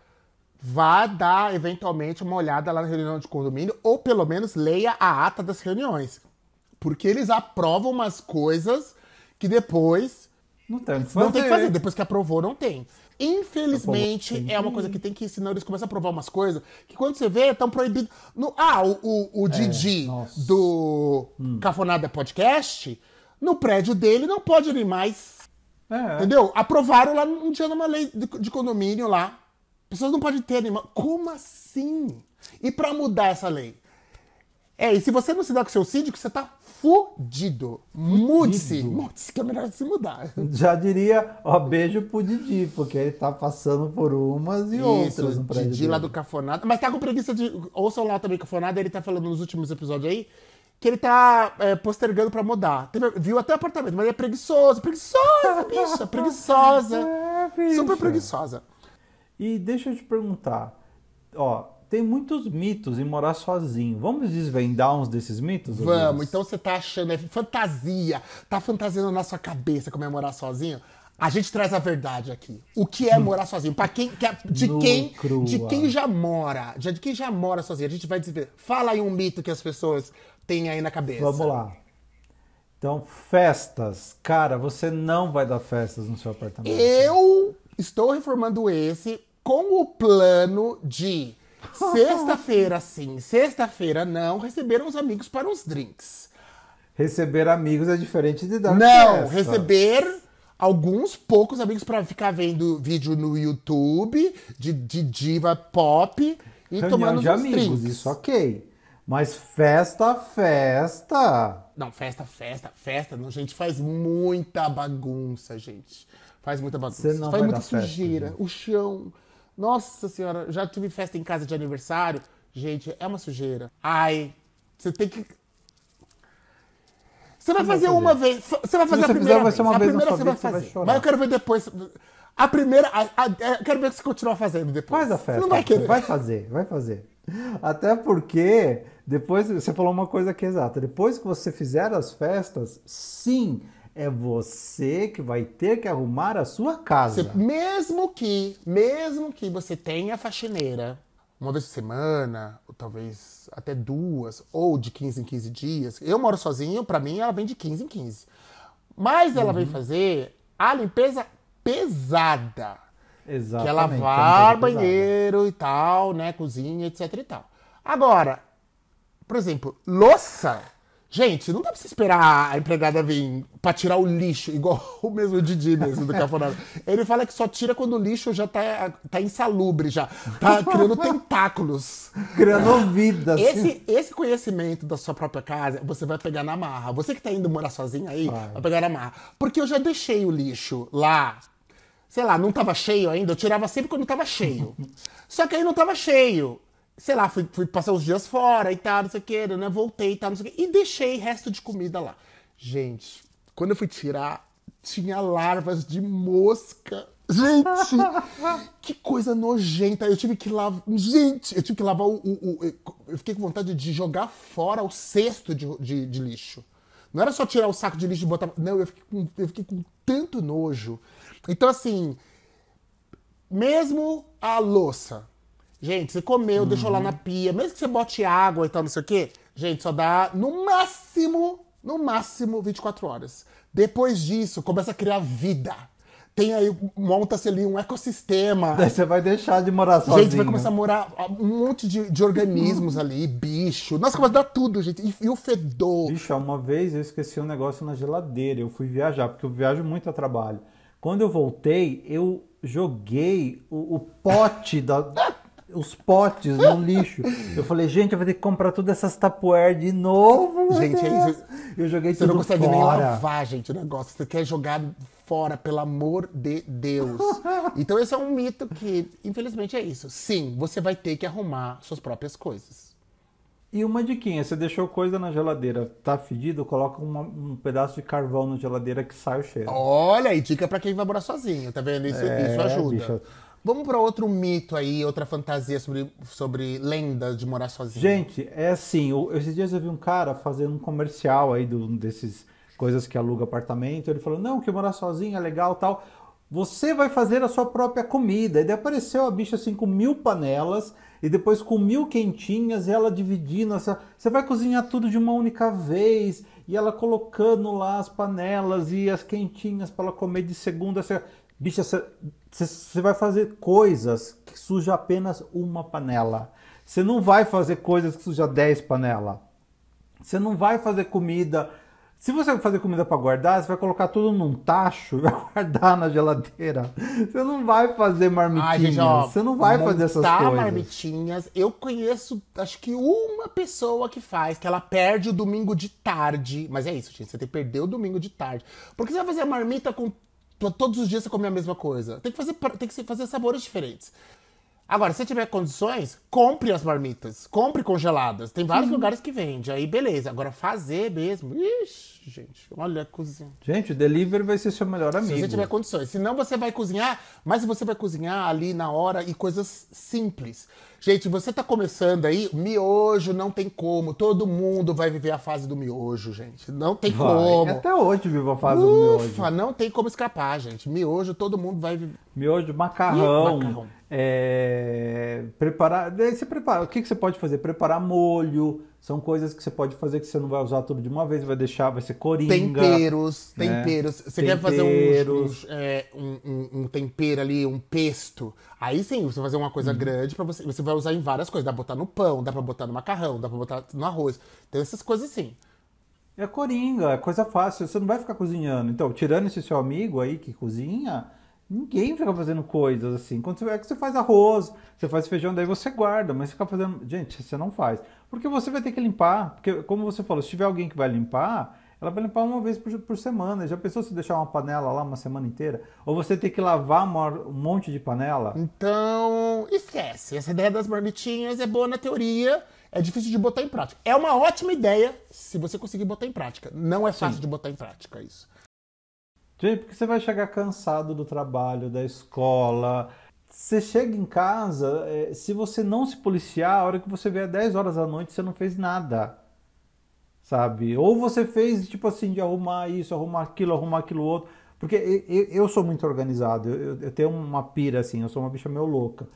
vá dar eventualmente uma olhada lá na reunião de condomínio, ou pelo menos leia a ata das reuniões. Porque eles aprovam umas coisas que depois não tem, que fazer. não tem que fazer. Depois que aprovou, não tem. Infelizmente, é uma coisa que tem que ensinar. Eles começam a provar umas coisas que quando você vê, estão proibidos. No, ah, o, o, o é, Didi do hum. Cafonada Podcast, no prédio dele não pode animais. É. Entendeu? Aprovaram lá um dia numa lei de, de condomínio lá. Pessoas não podem ter animal. Como assim? E para mudar essa lei? É, e se você não se dá com seu síndico, você tá fudido. Mude-se. Mude-se, que é melhor se mudar. Já diria, ó, beijo pro Didi, porque ele tá passando por umas e Isso, outras prédio. Didi lá do Cafonada. Mas tá com preguiça de. Ouçam lá também Cafonada, ele tá falando nos últimos episódios aí que ele tá é, postergando pra mudar. Teve, viu até apartamento, mas ele é preguiçoso. Preguiçosa, [laughs] bicha. Preguiçosa. É, Super preguiçosa. E deixa eu te perguntar. Ó, tem muitos mitos em morar sozinho. Vamos desvendar uns desses mitos? Vamos. Então você tá achando, é fantasia, tá fantasiando na sua cabeça como é morar sozinho? A gente traz a verdade aqui. O que é [laughs] morar sozinho? Para quem, de quem, de quem já mora, de quem já mora sozinho. A gente vai dizer, fala aí um mito que as pessoas têm aí na cabeça. Vamos lá. Então, festas. Cara, você não vai dar festas no seu apartamento. Eu estou reformando esse com o plano de [laughs] Sexta-feira sim, sexta-feira não, receberam os amigos para uns drinks. Receber amigos é diferente de dar Não, festa. receber alguns poucos amigos para ficar vendo vídeo no YouTube de, de diva pop e Reunião tomando de amigos, drinks. isso ok. Mas festa, festa. Não, festa, festa, festa. Não, gente, faz muita bagunça, gente. Faz muita bagunça. Você não faz muita sujeira. Festa, o chão Nossa senhora, já tive festa em casa de aniversário. Gente, é uma sujeira. Ai, você tem que. Você vai fazer fazer? uma vez. Você vai fazer você a fizer, primeira vai ser uma a vez primeira você vai você vai fazer. Mas eu quero ver depois. A primeira. a- a- eu quero ver se você continuar fazendo depois. Faz a Você festa. não vai querer. Vai fazer, vai fazer. Até porque depois você falou uma coisa que é exata. Depois que você fizer as festas, sim, é você que vai ter que arrumar a sua casa. Você- mesmo que, mesmo que você tenha faxineira uma vez por semana, ou talvez até duas, ou de 15 em 15 dias. Eu moro sozinho, pra mim ela vem de 15 em 15. Mas ela Uhum. vem fazer a limpeza pesada. Exatamente. Que é lavar pesada. banheiro e tal, né? Cozinha, etc e tal. Agora, por exemplo, louça. Gente, não dá pra você esperar a empregada vir pra tirar o lixo, igual [laughs] o mesmo Didi mesmo do Cafonada. Ele fala que só tira quando o lixo já tá, tá insalubre, já. Tá [laughs] criando tentáculos. Criando vida. Esse, esse conhecimento da sua própria casa, você vai pegar na marra. Você que tá indo morar sozinho aí, Vai. vai pegar na marra. Porque eu já deixei o lixo lá. Sei lá, não tava cheio ainda. Eu tirava sempre quando tava cheio. Só que aí não tava cheio. Sei lá, fui, fui passar uns dias fora e tal, não sei o que, né? Voltei e tal, não sei o que. E deixei resto de comida lá. Gente, quando eu fui tirar, tinha larvas de mosca. Gente, [laughs] que coisa nojenta. Eu tive que lavar. Gente, eu tive que lavar o. o- o- eu fiquei com vontade de jogar fora o cesto de, de- de lixo. Não era só tirar o saco de lixo e botar. Não, eu fiquei com, eu fiquei com tanto nojo. Então, assim, mesmo a louça. Gente, você comeu, deixou lá na pia, mesmo que você bote água e tal, não sei o quê, gente, só dá no máximo, no máximo 24 horas. Depois disso, começa a criar vida. Tem aí, monta-se ali um ecossistema. Daí você vai deixar de morar sozinho. Gente, vai começar a morar um monte de, de organismos ali, bicho. Nossa, começa a dar tudo, gente. E, e o fedor. Bicho, uma vez eu esqueci um negócio na geladeira. Eu fui viajar, porque eu viajo muito a trabalho. Quando eu voltei, eu joguei o, o pote da. Os potes no lixo. Eu falei, gente, eu vou ter que comprar todas essas tapuer de novo. Gente, é isso. Eu joguei Você tudo não consegue nem fora. lavar, gente, o negócio. Você quer jogar fora, pelo amor de Deus. [laughs] Então esse é um mito que, infelizmente, é isso. Sim, você vai ter que arrumar suas próprias coisas. E uma diquinha, você deixou coisa na geladeira, tá fedido, coloca uma- um pedaço de carvão na geladeira que sai o cheiro. Olha aí, dica pra quem vai morar sozinho, tá vendo? Isso, É, isso ajuda. bicho. Vamos pra outro mito aí, outra fantasia sobre, sobre lendas de morar sozinho. Gente, é assim, o- esses dias eu vi um cara fazendo um comercial aí do, desses coisas que aluga apartamento, ele falou, não, que morar sozinho é legal tal. Você vai fazer a sua própria comida. E daí apareceu a bicha assim com mil panelas e depois com mil quentinhas e ela dividindo. Essa... Você vai cozinhar tudo de uma única vez e ela colocando lá as panelas e as quentinhas para ela comer de segunda. Você... Bicha, você, vai fazer coisas que suja apenas uma panela. Você não vai fazer coisas que suja 10 panelas. Você não vai fazer comida. Se você vai fazer comida para guardar, você vai colocar tudo num tacho e [laughs] vai guardar na geladeira. Você não vai fazer marmitinhas. Ai, você não vai fazer essas coisas. marmitinhas. Eu conheço, acho que uma pessoa que faz, que ela perde o domingo de tarde. Mas é isso, gente. Você tem que perder o domingo de tarde. Porque você vai fazer a marmita com. To- Todos os dias você comer a mesma coisa. Tem que fazer, tem que fazer sabores diferentes. Agora, se você tiver condições, compre as marmitas. Compre congeladas. Tem vários lugares que vende. Aí, beleza. Agora, fazer mesmo. Ixi, gente. Olha a cozinha. Gente, o delivery vai ser seu melhor amigo. Se você tiver condições. Senão você vai cozinhar, mas você vai cozinhar ali na hora e coisas simples. Gente, você tá começando aí, miojo não tem como. Todo mundo vai viver a fase do miojo, gente. Não tem Vai. como. Até hoje vivo a fase do miojo. Ufa, não tem como escapar, gente. Miojo, todo mundo vai viver. Miojo, macarrão. Ih, macarrão. É, Preparar. Daí você prepara. O que, que você pode fazer? Preparar molho. São coisas que você pode fazer que você não vai usar tudo de uma vez, vai deixar, vai ser coringa. Temperos, né? temperos. Você quer fazer uns- Temperos. uns, é, um, um- um tempero ali, um pesto. Aí sim, você vai fazer uma coisa grande para você. Você vai usar em várias coisas. Dá pra botar no pão, dá pra botar no macarrão, dá pra botar no arroz. Tem essas coisas assim. É coringa, é coisa fácil. Você não vai ficar cozinhando. Então, tirando esse seu amigo aí que cozinha, ninguém fica fazendo coisas assim. Quando você, é que você faz arroz, você faz feijão, daí você guarda, mas ficar fazendo. Gente, você não faz. Porque você vai ter que limpar. Porque, como você falou, se tiver alguém que vai limpar, Ela vai limpar uma vez por, por semana. Já pensou se deixar uma panela lá uma semana inteira? Ou você tem que lavar uma- um monte de panela? Então, esquece. Essa ideia das marmitinhas é boa na teoria, é difícil de botar em prática. É uma ótima ideia se você conseguir botar em prática. Não é fácil de botar em prática isso. Gente, porque você vai chegar cansado do trabalho, da escola. Você chega em casa, é, se você não se policiar, a hora que você vier 10 horas da noite, você não fez nada. Sabe? Ou você fez, tipo assim, de arrumar isso, arrumar aquilo, arrumar aquilo outro. Porque eu, sou muito organizado, eu tenho uma pira assim, eu sou uma bicha meio louca.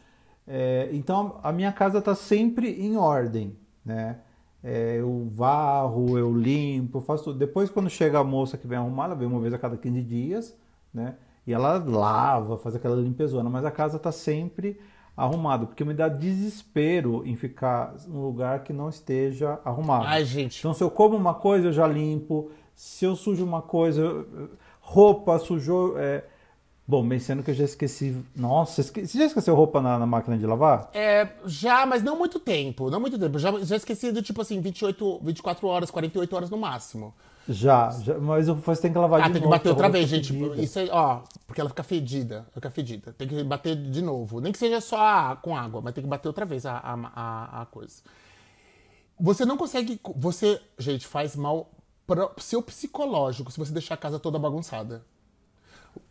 É, então a minha casa tá sempre em ordem, né? É, eu varro, eu limpo, eu faço tudo. Depois, quando chega a moça que vem arrumar, ela vem uma vez a cada 15 dias, né? E ela lava, faz aquela limpezona, mas a casa tá sempre arrumada, porque me dá desespero em ficar num lugar que não esteja arrumado. Ai, gente. Então, se eu como uma coisa, eu já limpo. Se eu sujo uma coisa, roupa sujou. É... Bom, bem sendo que eu já esqueci. Nossa, esque... você já esqueceu roupa na, na máquina de lavar? É, já, mas não muito tempo. Não muito tempo. Já, já esqueci do tipo assim, 28, 24 horas, 48 horas no máximo. Já, já mas você tem que lavar Ah, de tem que novo, bater outra vez, gente. fedida. Isso aí, ó, porque ela fica fedida. Fica fedida. Tem que bater de novo. Nem que seja só a- com água, mas tem que bater outra vez a, a, a, a coisa. Você não consegue. Você, gente, faz mal pro seu psicológico se você deixar a casa toda bagunçada.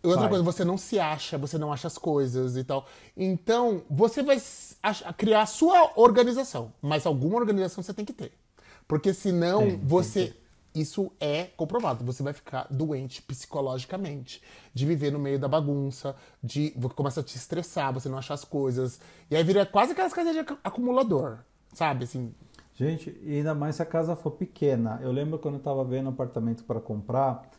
Outra Vai. coisa, você não se acha, você não acha as coisas e tal. Então, você vai criar a sua organização. Mas alguma organização você tem que ter. Porque senão Tem, tem você. Isso é comprovado. Você vai ficar doente psicologicamente. De viver no meio da bagunça, de você começa a te estressar, você não achar as coisas. E aí vira quase aquelas casas de acu- acumulador. Sabe, assim. Gente, e ainda mais se a casa for pequena. Eu lembro quando eu estava vendo apartamento para comprar,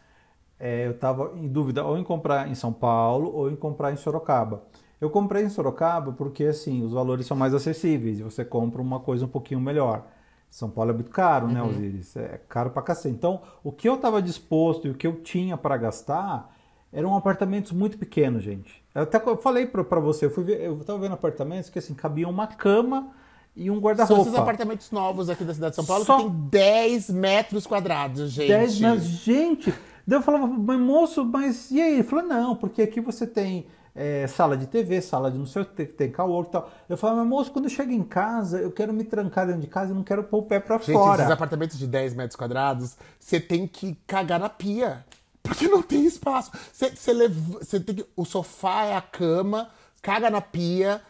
é, eu estava em dúvida ou em comprar em São Paulo ou em comprar em Sorocaba. Eu comprei em Sorocaba porque assim os valores são mais acessíveis e você compra uma coisa um pouquinho melhor. São Paulo é muito caro, né, Osiris? É caro pra cacete. Então, o que eu estava disposto e o que eu tinha para gastar eram apartamentos muito pequenos, gente. Eu até falei pra pra você, eu, fui ver, eu tava vendo apartamentos que assim, cabia uma cama e um São guarda-roupa. esses apartamentos novos aqui da cidade de São Paulo Só- que tem 10 metros quadrados, gente. 10 metros. Gente, daí eu falava, mas moço, mas e aí? Ele falou, não, porque aqui você tem é, sala de TV, sala de não sei o que, tem, caô e tal. Eu falava, mas moço, quando eu chego em casa, eu quero me trancar dentro de casa e não quero pôr o pé pra Gente, fora. esses apartamentos de 10 metros quadrados, você tem que cagar na pia. Porque não tem espaço. Você, você leva- você tem que. O sofá é a cama, caga na pia,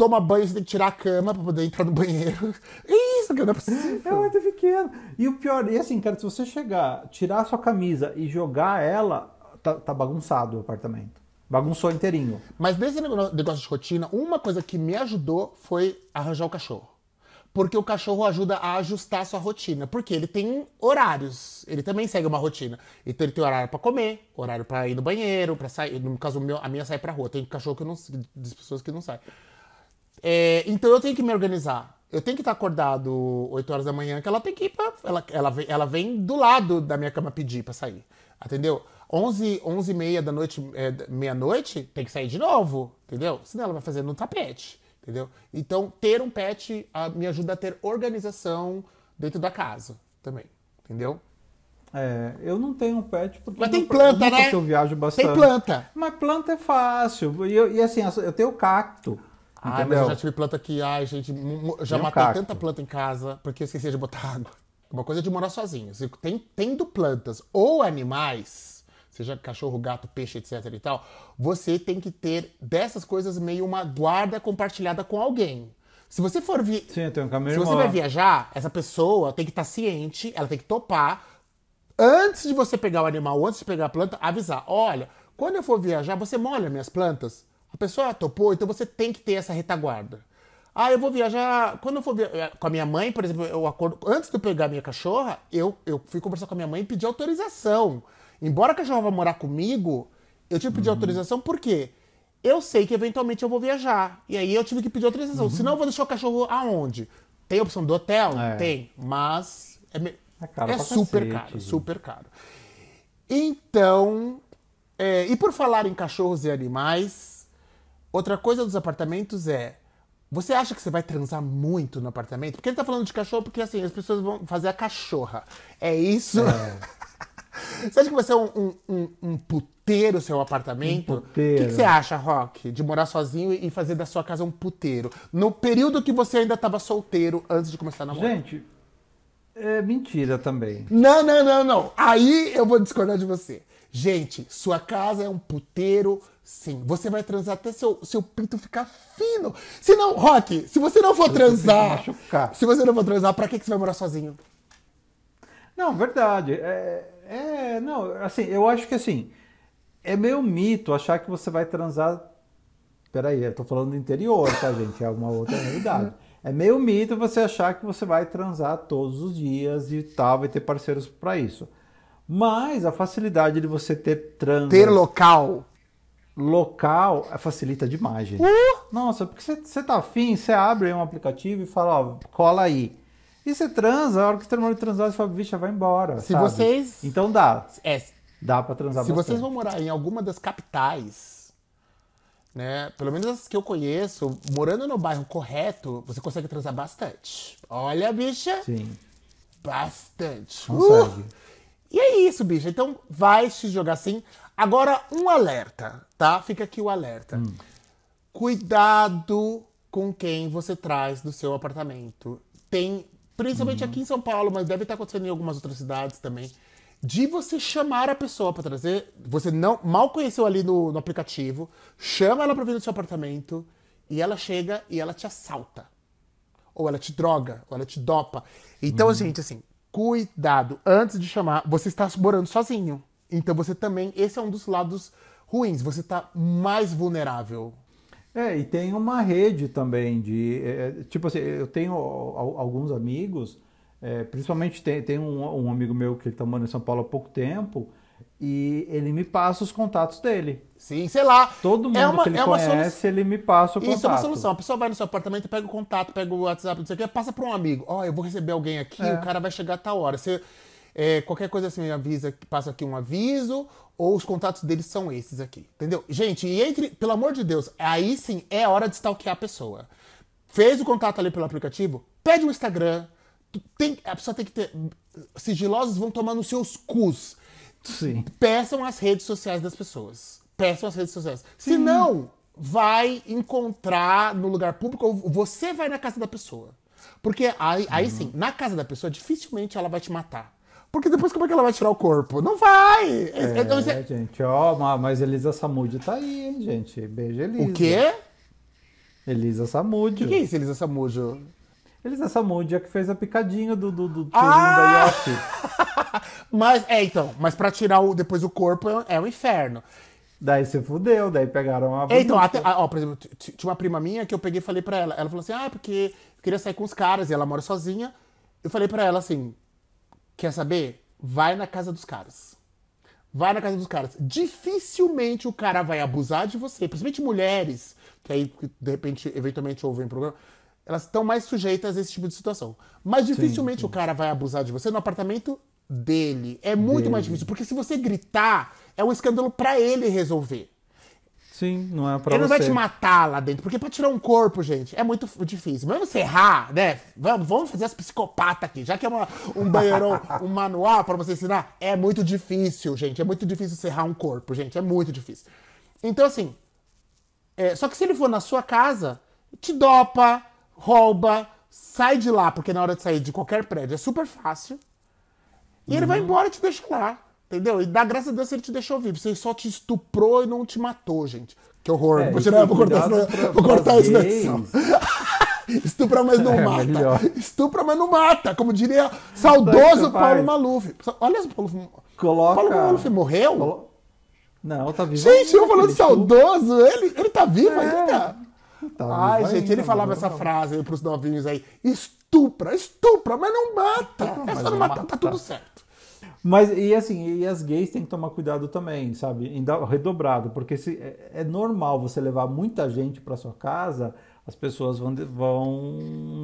toma banho, você tem que tirar a cama pra poder entrar no banheiro. [laughs] É isso, cara, não é É possível. muito pequeno. E o pior, e assim, cara, se você chegar, tirar a sua camisa e jogar ela, tá, tá bagunçado o apartamento. Bagunçou inteirinho. Mas nesse negócio de rotina, uma coisa que me ajudou foi arranjar o cachorro. Porque o cachorro ajuda a ajustar a sua rotina. Porque ele tem horários. Ele também segue uma rotina. Então ele tem horário pra comer, horário pra ir no banheiro, para sair. No caso, a minha sai pra rua. Tem cachorro que eu não das pessoas que não saem. É, então eu tenho que me organizar. Eu tenho que estar acordado 8 horas da manhã, que ela tem que ir pra. Ela, ela, vem, ela vem do lado da minha cama pedir pra sair. Entendeu? 11, 11 e meia da noite, é, meia-noite, tem que sair de novo. Entendeu? Senão ela vai fazer no tapete. Entendeu? Então, ter um pet ah, me ajuda a ter organização dentro da casa também. Entendeu? É, eu não tenho um pet porque Mas tem planta, né? eu viajo bastante. Tem planta. Mas planta é fácil. E, eu- e assim, eu tenho cacto. Ai, mas eu já tive planta aqui. Ai, gente, já um matei cacto. tanta planta em casa porque eu esqueci de botar água. Uma coisa é de morar sozinho. Se tem, tendo plantas ou animais, seja cachorro, gato, peixe, etc e tal, você tem que ter dessas coisas meio uma guarda compartilhada com alguém. Se você for vi... Sim, eu tenho minha Se você vai viajar, essa pessoa tem que estar ciente, ela tem que topar. Antes de você pegar o animal, antes de pegar a planta, avisar: olha, quando eu for viajar, você molha minhas plantas? A pessoa topou, então você tem que ter essa retaguarda. Ah, eu vou viajar. Quando eu for viajar com a minha mãe, por exemplo, eu acordo. Antes de eu pegar a minha cachorra, eu, eu fui conversar com a minha mãe e pedir autorização. Embora a cachorra vá morar comigo, eu tive que pedir autorização por quê? Eu sei que eventualmente eu vou viajar. E aí eu tive que pedir autorização. Senão eu vou deixar o cachorro aonde? Tem a opção do hotel? É. Tem. Mas é, me- É caro é super cacete, caro, super caro. Então, é, e por falar em cachorros e animais, outra coisa dos apartamentos é. Você acha que você vai transar muito no apartamento? Porque ele tá falando de cachorro porque assim, as pessoas vão fazer a cachorra. É isso? [laughs] Você acha que vai ser um, um, um, um puteiro seu apartamento? Um O puteiro. que, que você acha, Rock, de morar sozinho e fazer da sua casa um puteiro? No período que você ainda tava solteiro antes de começar a namorar. Gente, é mentira também. Não, não, não, não. Aí eu vou discordar de você. Gente, sua casa é um puteiro, sim. Você vai transar até seu, seu pinto ficar fino. Se não, Rock, se você não for transar. machucar. Se você não for transar, pra que, que você vai morar sozinho? Não, verdade. É, é, não, assim, eu acho que assim, é meio mito achar que você vai transar. Peraí, eu tô falando do interior, tá, gente? É uma outra realidade. [laughs] É meio mito você achar que você vai transar todos os dias e tal, vai ter parceiros pra isso. Mas a facilidade de você ter trans Ter local. Local facilita demais, gente. Uh! Nossa, porque você- tá afim, você abre um aplicativo e fala, ó, cola aí. E você transa, a hora que você terminou de transar, você fala, bicha, vai embora. Se sabe? vocês- Então dá. É, Dá pra transar se bastante. vocês vão morar em alguma das capitais, né? Pelo menos as que eu conheço, morando no bairro correto, você consegue transar bastante. Olha, bicha, Sim, bastante. consegue. Uh! E é isso, bicha. Então vai se jogar assim. Agora, um alerta, tá? Fica aqui o alerta. Hum. Cuidado com quem você traz do seu apartamento. Tem, principalmente Uhum. aqui em São Paulo, mas deve estar acontecendo em algumas outras cidades também. De você chamar a pessoa pra trazer. Você não mal conheceu ali no, no aplicativo, chama ela pra vir no seu apartamento e ela chega e ela te assalta ou ela te droga, ou ela te dopa. Então, gente, assim, cuidado. Antes de chamar, você está morando sozinho. Então você também, esse é um dos lados ruins. Você está mais vulnerável. É, e tem uma rede também de. é, é, tipo assim, eu tenho al- alguns amigos, é, principalmente tem, tem um, um amigo meu que ele tá morando em São Paulo há pouco tempo, e ele me passa os contatos dele. Sim, sei lá. Todo mundo é uma, que ele é conhece, ele me passa o contato. Isso é uma solução. A pessoa vai no seu apartamento, pega o contato, pega o WhatsApp, não sei o que, passa para um amigo. Ó, eu vou receber alguém aqui, É. o cara vai chegar a tal hora. Você, é, qualquer coisa assim, me avisa, passa aqui um aviso, ou os contatos deles são esses aqui. Entendeu? Gente, e entre, pelo amor de Deus, aí sim é hora de stalkear a pessoa. Fez o contato ali pelo aplicativo, pede o Instagram. Tem, a pessoa tem que ter. Sigilosos vão tomar nos seus cus. Sim. Peçam as redes sociais das pessoas. Peçam as redes sociais. Se não, vai encontrar no lugar público ou você vai na casa da pessoa. Porque aí, aí sim, na casa da pessoa, dificilmente ela vai te matar. Porque depois como é que ela vai tirar o corpo? Não vai! É, Então, você- gente, ó, ma- mas Elisa Samúdio tá aí, hein, gente. Beijo, Elisa. O quê? Elisa O Samúdio. que, é isso, Elisa Samujo? Elisa Samúdio é que fez a picadinha do, do, do Ah! da Yoshi. [laughs] Mas, é, então, mas pra tirar o, depois o corpo é, é um inferno. Daí se fudeu, daí pegaram a É, Então, até, ah, ó, por exemplo, tinha uma prima minha que eu peguei e falei pra ela. Ela falou assim: ah, porque eu queria sair com os caras e ela mora sozinha. Eu falei pra ela assim: quer saber? Vai na casa dos caras. Vai na casa dos caras. Dificilmente o cara vai abusar de você, principalmente mulheres, que aí, de repente, eventualmente ouvem o programa. Elas estão mais sujeitas a esse tipo de situação. Mas dificilmente o cara vai abusar de você no apartamento dele. É muito mais difícil, porque se você gritar, é um escândalo pra ele resolver. Sim, não é pra Ele não você. vai te matar lá dentro, porque pra tirar um corpo, gente, é muito difícil. Mas vamos errar, né? Vamos, vamos fazer as psicopatas aqui. Já que é uma- um banheirão, [laughs] um manual pra você ensinar, é muito difícil, gente. É muito difícil serrar um corpo, gente. É muito difícil. Então, assim, é, só que se ele for na sua casa, te dopa, rouba, sai de lá, porque na hora de sair de qualquer prédio é super fácil. E ele vai embora e te deixa lá. Entendeu? E dá graças a Deus se ele te deixou vivo. Se ele só te estuprou e não te matou, gente. Que horror. É, vou tirar, vou cortar, pra- vou cortar isso da gays. edição. Estupra, mas não É, mata. melhor. Estupra, mas não mata. Como diria saudoso você Paulo? Maluf. Olha, Paulo, Coloca... Paulo Maluf morreu? Colo- Não, tá vivo. Gente, eu falando saudoso, ele, ele tá vivo É, ainda? Tá Ai, vivo gente, ainda, ele falava essa não. frase aí pros novinhos aí. Estupra, estupra, mas não mata. É mas só não não matar, tá tudo certo. Mas, e assim, e as gays têm que tomar cuidado também, sabe? Ainda redobrado, porque se, é, é normal você levar muita gente pra sua casa, as pessoas vão, vão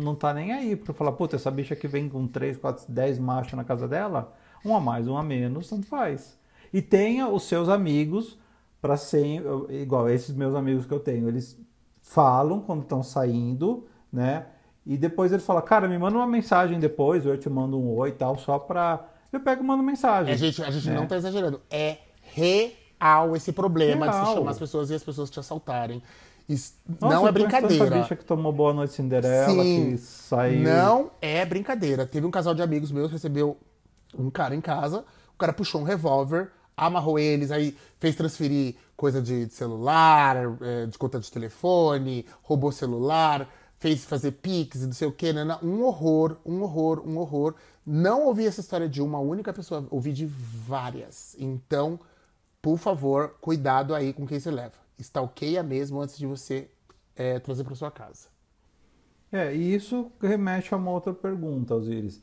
não tá nem aí, pra falar, puta, essa bicha que vem com 3, 4, 10 machos na casa dela, um a mais, um a menos, tanto faz. E tenha os seus amigos para ser igual esses meus amigos que eu tenho, eles falam quando estão saindo, né? E depois ele fala, cara, me manda uma mensagem depois, ou eu te mando um oi e tal, só pra. Eu pego e mando mensagem. A gente, a gente É. não tá exagerando. É real esse problema de Real. você chamar as pessoas e as pessoas te assaltarem. Isso Nossa, não é brincadeira. bicha que tomou Boa Noite Cinderela, Sim. que saiu... Não é brincadeira. Teve um casal de amigos meus que recebeu um cara em casa, o cara puxou um revólver, amarrou eles, aí fez transferir coisa de celular, eh, de conta de telefone, roubou celular, fez fazer pix e não sei o que, um horror, um horror, um horror. Não ouvi essa história de uma única pessoa, ouvi de várias. Então, por favor, cuidado aí com quem você leva. Stalkeia mesmo antes de você eh, trazer para sua casa. É, e isso remete a uma outra pergunta, Osiris.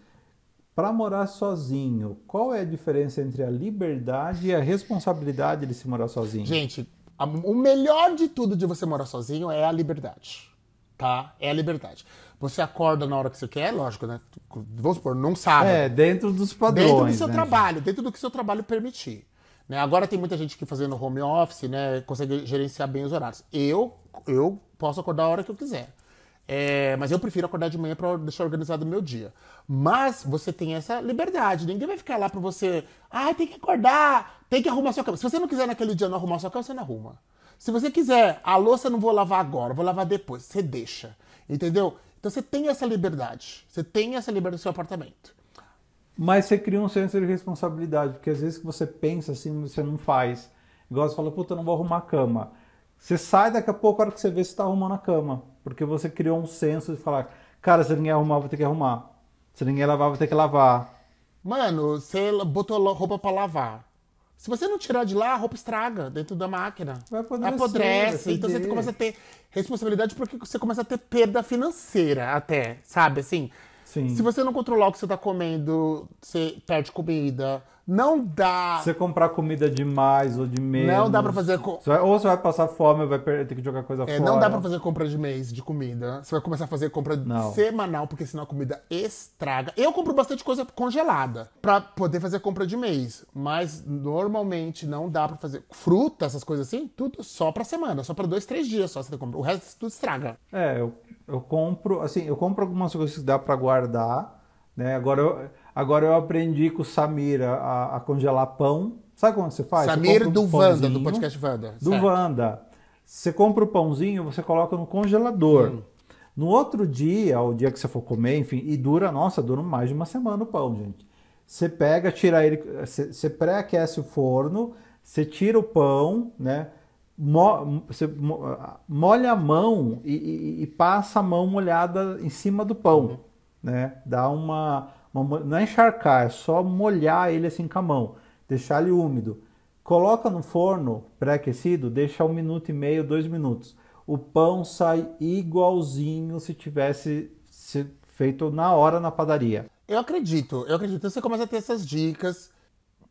Para morar sozinho, qual é a diferença entre a liberdade e a responsabilidade de se morar sozinho? Gente, a- o melhor de tudo de você morar sozinho é a liberdade. Tá? É a liberdade. Você acorda na hora que você quer, lógico, né? Vamos supor, num sábado. É, dentro dos padrões. dentro do seu né, trabalho, dentro do que seu trabalho permitir. Né? Agora tem muita gente que fazendo home office, né? Consegue gerenciar bem os horários. Eu, eu posso acordar a hora que eu quiser. É, mas eu prefiro acordar de manhã para deixar organizado o meu dia. Mas você tem essa liberdade. Ninguém vai ficar lá para você. Ah, tem que acordar, tem que arrumar sua cama. Se você não quiser naquele dia não arrumar sua cama, você não arruma. Se você quiser, a louça eu não vou lavar agora, vou lavar depois. Você deixa. Entendeu? Então você tem essa liberdade. Você tem essa liberdade no seu apartamento. Mas você cria um senso de responsabilidade, porque às vezes que você pensa assim, você não faz. Igual você fala, puta, eu não vou arrumar a cama. Você sai daqui a pouco, a hora que você vê, você tá arrumando a cama. Porque você criou um senso de falar, cara, se ninguém arrumar, eu vou ter que arrumar. Se ninguém lavar, eu vou ter que lavar. Mano, você botou roupa pra lavar. Se você não tirar de lá, a roupa estraga dentro da máquina. Vai apodrecer, Apodrece. Então você começa a ter responsabilidade porque você começa a ter perda financeira até, sabe? Assim, Sim. se você não controlar o que você tá comendo, você perde comida. Não dá. Se você comprar comida demais ou de menos. Não dá pra fazer co- Você vai- ou você vai passar fome vai ter que jogar coisa É, fora. não dá pra fazer compra de mês de comida. Você vai começar a fazer compra Não. semanal, porque senão a comida estraga. Eu compro bastante coisa congelada pra poder fazer compra de mês. Mas normalmente não dá pra fazer. Fruta, essas coisas assim, tudo só pra semana. Só pra dois, três dias só você compra. O resto tudo estraga. É, eu, eu compro, assim, eu compro algumas coisas que dá pra guardar, né? Agora eu, agora eu aprendi com o Samir a, a congelar pão. Sabe como você faz? Você Samir um do Wanda, do pãozinho, podcast Wanda. Do certo. Wanda. Você compra o pãozinho, você coloca no congelador. Hum. No outro dia, o dia que você for comer, enfim, e dura, nossa, dura mais de uma semana o pão, gente. Você pega, tira ele, você, você pré-aquece o forno, você tira o pão, né? Mo, você mo- molha a mão e, e- e passa a mão molhada em cima do pão, né? Dá uma, uma não é encharcar, é só molhar ele assim com a mão, deixar ele úmido. Coloca no forno pré-aquecido, deixa um minuto e meio, dois minutos. O pão sai igualzinho se tivesse se feito na hora na padaria. Eu acredito, eu acredito. Então você começa a ter essas dicas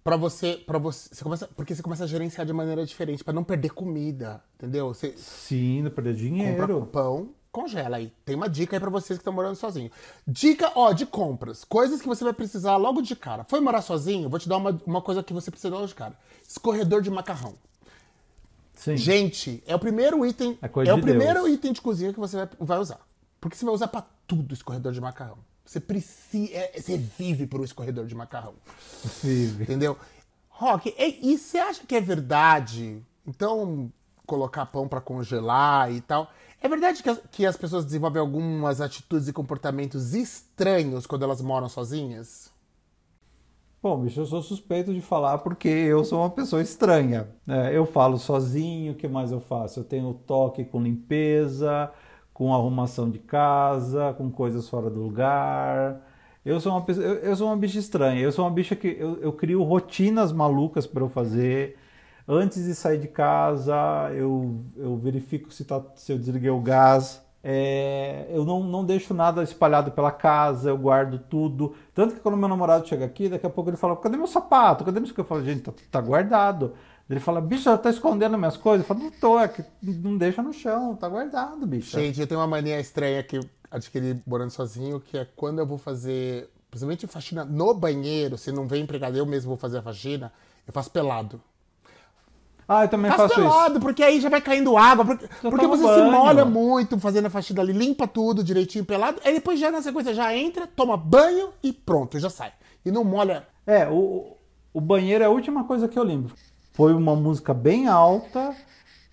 pra você, para você, você começa, porque você começa a gerenciar de maneira diferente pra não perder comida, entendeu? Você Sim, não perder compra dinheiro. pão, congela aí. Tem uma dica aí pra vocês que estão morando sozinho. Dica, ó, de compras, coisas que você vai precisar logo de cara. Foi morar sozinho? Vou te dar uma, uma coisa que você precisa logo de cara. Escorredor de macarrão. Sim. Gente, é o primeiro item, É é, o de primeiro Deus. item de cozinha que você vai, vai usar. Porque você vai usar pra tudo escorredor de macarrão. Você precisa, é, você vive por um escorredor de macarrão. Vive. Entendeu? Rock, e, e você acha que é verdade? Então, colocar pão pra congelar e tal. É verdade que as, que as pessoas desenvolvem algumas atitudes e comportamentos estranhos quando elas moram sozinhas? Bom, bicho, eu sou suspeito de falar porque eu sou uma pessoa estranha. né? eu falo sozinho, o que mais eu faço? Eu tenho toque com limpeza, com arrumação de casa, com coisas fora do lugar. Eu sou uma eu, eu sou uma bicha estranha. Eu sou uma bicha que eu, eu crio rotinas malucas para eu fazer. Antes de sair de casa, eu, eu verifico se, tá, se eu desliguei o gás. É, eu não, não deixo nada espalhado pela casa, eu guardo tudo. Tanto que quando meu namorado chega aqui, daqui a pouco ele fala: cadê meu sapato? Cadê meu sapato? Eu falo: gente, tá, tá guardado. Ele fala: bicha, tá escondendo minhas coisas? Eu falo: não tô, é que não deixa no chão, tá guardado, bicha. Gente, eu tenho uma mania estranha que adquiri morando sozinho, que é quando eu vou fazer, principalmente faxina no banheiro, se não vem empregado, eu mesmo vou fazer a faxina, eu faço pelado. Ah, eu também Faço faço isso. pelado, porque aí já vai caindo água, porque, porque toma você se banho. molha muito fazendo a faxina ali, limpa tudo direitinho pelado, aí depois já na sequência já entra, toma banho e pronto, já sai. E não molha É, o, o banheiro é a última coisa que eu lembro. Foi uma música bem alta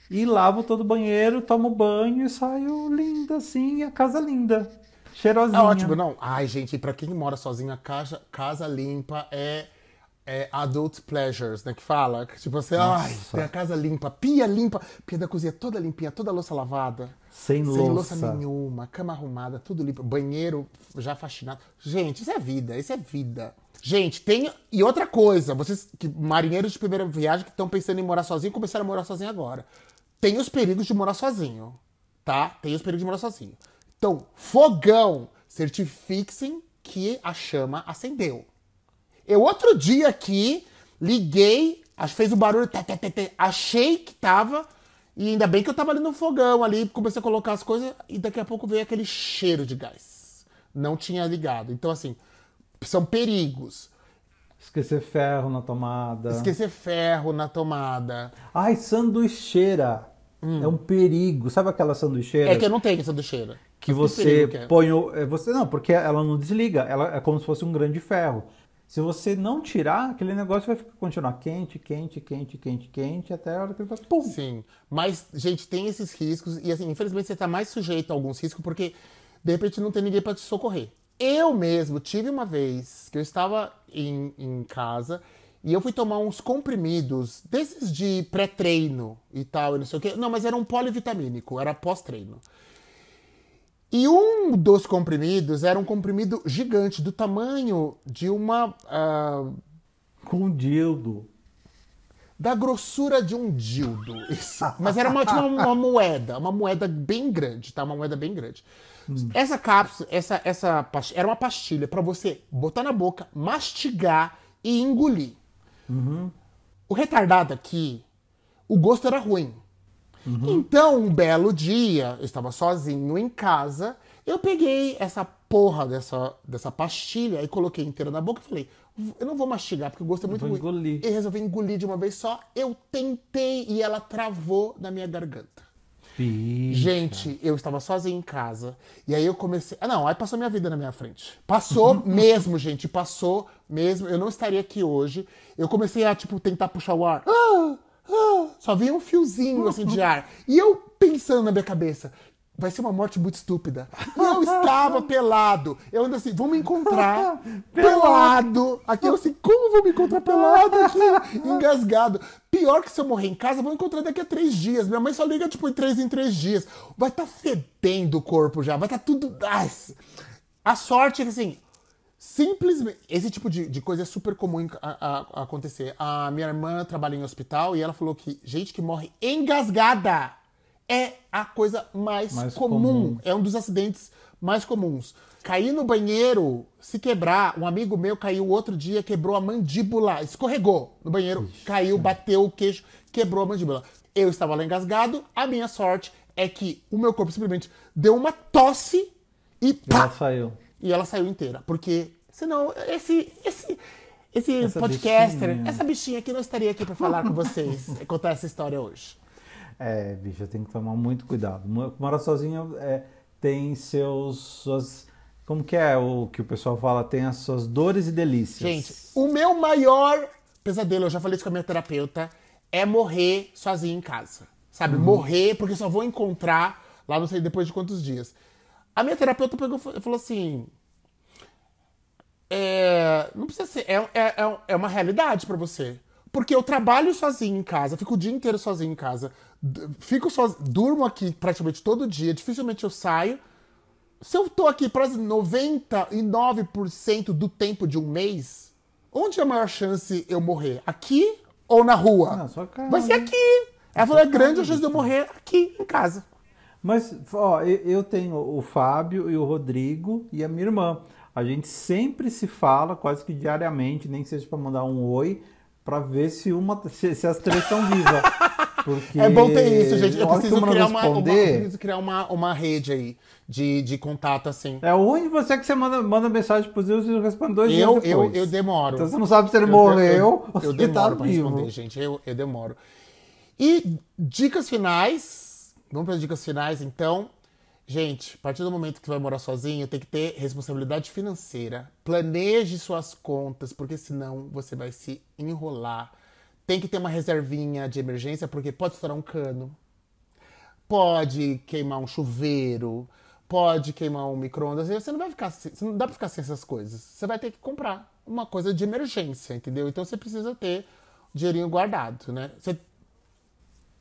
e lavo todo o banheiro, tomo banho e saio linda assim, a casa linda. Cheirosinha. É ótimo, não. Ai, gente, pra quem mora sozinho, a casa, casa limpa é, é adult pleasures, né? Que fala. Que, tipo assim, ai, tem a casa limpa, pia limpa, pia da cozinha toda limpinha, toda louça lavada. Sem Sem louça. louça nenhuma, cama arrumada, tudo limpo, banheiro já faxinado. Gente, isso é vida, isso é vida. Gente, tem. E outra coisa, vocês, que, marinheiros de primeira viagem que estão pensando em morar sozinho, começaram a morar sozinho agora. Tem os perigos de morar sozinho, tá? Tem os perigos de morar sozinho. Então, fogão, certifiquem que a chama acendeu. Eu outro dia aqui liguei, fez o barulho, tê, tê, tê, achei que tava, e ainda bem que eu tava ali no fogão ali, comecei a colocar as coisas e daqui a pouco veio aquele cheiro de gás. Não tinha ligado. Então assim, são perigos. Esquecer ferro na tomada. Esquecer ferro na tomada. Ai, sanduicheira. É um perigo. Sabe aquela sanduicheira Hum. É que eu não tenho cheiro. que você perigo que é. põe o. é, Você, não, porque ela não desliga. Ela é como se fosse um grande ferro. Se você não tirar, aquele negócio vai continuar quente, quente, quente, quente, quente, até a hora que ele vai. Pum! Sim, mas, gente, tem esses riscos e, assim, infelizmente você tá mais sujeito a alguns riscos porque, de repente, não tem ninguém pra te socorrer. Eu mesmo tive uma vez que eu estava em, em casa e eu fui tomar uns comprimidos desses de pré-treino e tal, e não sei o quê. Não, mas era um polivitamínico, era pós-treino. E um dos comprimidos era um comprimido gigante, do tamanho de uma. ah, Com dildo. da grossura de um dildo. Isso. Mas era uma, tipo uma, uma moeda, uma moeda bem grande, tá? Uma moeda bem grande. Essa cápsula, essa, essa era uma pastilha pra você botar na boca, mastigar e engolir. O retardado aqui, o gosto era ruim. Então, um belo dia, eu estava sozinho em casa, eu peguei essa porra dessa, dessa pastilha e coloquei inteira na boca e falei, eu não vou mastigar porque o gosto é muito ruim. E resolvi engolir de uma vez só. Eu tentei e ela travou na minha garganta. Bicha. Gente, eu estava sozinho em casa. E aí eu comecei. Ah, não, aí passou minha vida na minha frente. Passou [laughs] mesmo, gente. Passou mesmo. Eu não estaria aqui hoje. Eu comecei a, tipo, tentar puxar o ar. Ah, [gasps] só vinha um fiozinho assim de ar. E eu pensando na minha cabeça. Vai ser uma morte muito estúpida. E eu [laughs] estava pelado. Eu ando assim, vou me encontrar [laughs] pelado. Aqui eu assim, como vou me encontrar pelado aqui? [laughs] Engasgado. Pior que se eu morrer em casa, vou encontrar daqui a três dias. Minha mãe só liga, tipo, em três em três dias. Vai estar fedendo o corpo já, vai estar tudo. Ai, a sorte é que, assim, simplesmente. Esse tipo de, de coisa é super comum a- a- a acontecer. A minha irmã trabalha em hospital e ela falou que gente que morre engasgada é a coisa mais, Mais comum. comum. É um dos acidentes mais comuns. Cair no banheiro, se quebrar. Um amigo meu caiu outro dia, quebrou a mandíbula, escorregou no banheiro, caiu, bateu o queixo, quebrou a mandíbula. Eu estava lá engasgado. A minha sorte é que o meu corpo simplesmente deu uma tosse e pá, saiu. E ela saiu inteira. Porque senão esse esse esse Essa podcaster, bichinha. essa bichinha aqui não estaria aqui para falar com vocês, [laughs] contar essa história hoje. É, bicho, tem que tomar muito cuidado. Mo- Morar sozinho é, tem seus. Suas, como que é o que o pessoal fala? Tem as suas dores e delícias. Gente, o meu maior pesadelo, eu já falei isso com a minha terapeuta, é morrer sozinho em casa. Sabe? Morrer porque só vou encontrar lá não sei depois de quantos dias. A minha terapeuta pegou e falou assim: é, não precisa ser. É, é, é- é uma realidade pra você. Porque eu trabalho sozinho em casa, fico o dia inteiro sozinho em casa, fico durmo aqui praticamente todo dia, dificilmente eu saio. Se eu tô aqui quase 99% do tempo de um mês, onde é a maior chance eu morrer? Aqui ou na rua? Na sua casa. Vai ser aqui. Ela falou, é grande a chance de eu morrer aqui em casa. Mas, ó, eu, eu tenho o Fábio e o Rodrigo e a minha irmã. A gente sempre se fala, quase que diariamente, nem que seja pra mandar um oi, pra ver se uma se, se as três estão vivas. [laughs] Porque É bom ter isso, gente. Eu preciso uma criar uma, uma, eu responder, preciso criar uma, uma rede aí de, de contato assim. É onde você que você manda, manda mensagem pros Deus e responde dois Eu, dias eu, depois. eu demoro. Então você não sabe se ele Eu- morreu eu, ou eu se ele demoro tá pra vivo. responder, gente. Eu, eu demoro. E dicas finais. Vamos para as dicas finais, então. Gente, a partir do momento que vai morar sozinho, tem que ter responsabilidade financeira. Planeje suas contas, porque senão você vai se enrolar. Tem que ter uma reservinha de emergência, porque pode estourar um cano, pode queimar um chuveiro, pode queimar um micro-ondas. Você não vai ficar, você não dá pra ficar sem essas coisas. Você vai ter que comprar uma coisa de emergência, entendeu? Então você precisa ter dinheirinho guardado, né? Você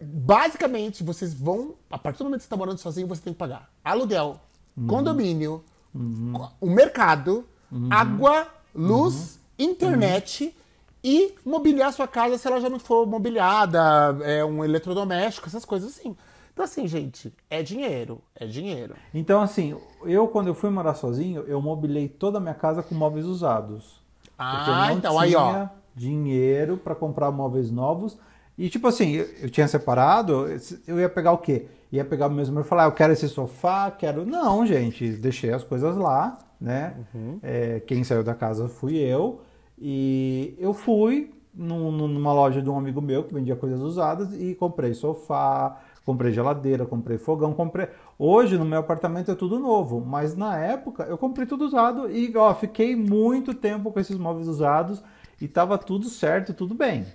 basicamente, vocês vão. A partir do momento que você está morando sozinho, você tem que pagar aluguel, condomínio, o mercado, água, luz, internet e mobiliar sua casa se ela já não for mobiliada, é um eletrodoméstico, essas coisas assim. Então, assim, gente, é dinheiro, é dinheiro. Então, assim, eu quando eu fui morar sozinho, eu mobilei toda a minha casa com móveis usados. Ah, Porque eu não então, tinha aí, ó. dinheiro para comprar móveis novos. E tipo assim, eu, eu tinha separado, eu ia pegar o quê? Ia pegar o mesmo e falar, ah, eu quero esse sofá, quero. Não, gente, deixei as coisas lá, né? Uhum. É, quem saiu da casa fui eu. E eu fui num- numa loja de um amigo meu que vendia coisas usadas e comprei sofá, comprei geladeira, comprei fogão, comprei. Hoje no meu apartamento é tudo novo, mas na época eu comprei tudo usado e ó, fiquei muito tempo com esses móveis usados e tava tudo certo, tudo bem.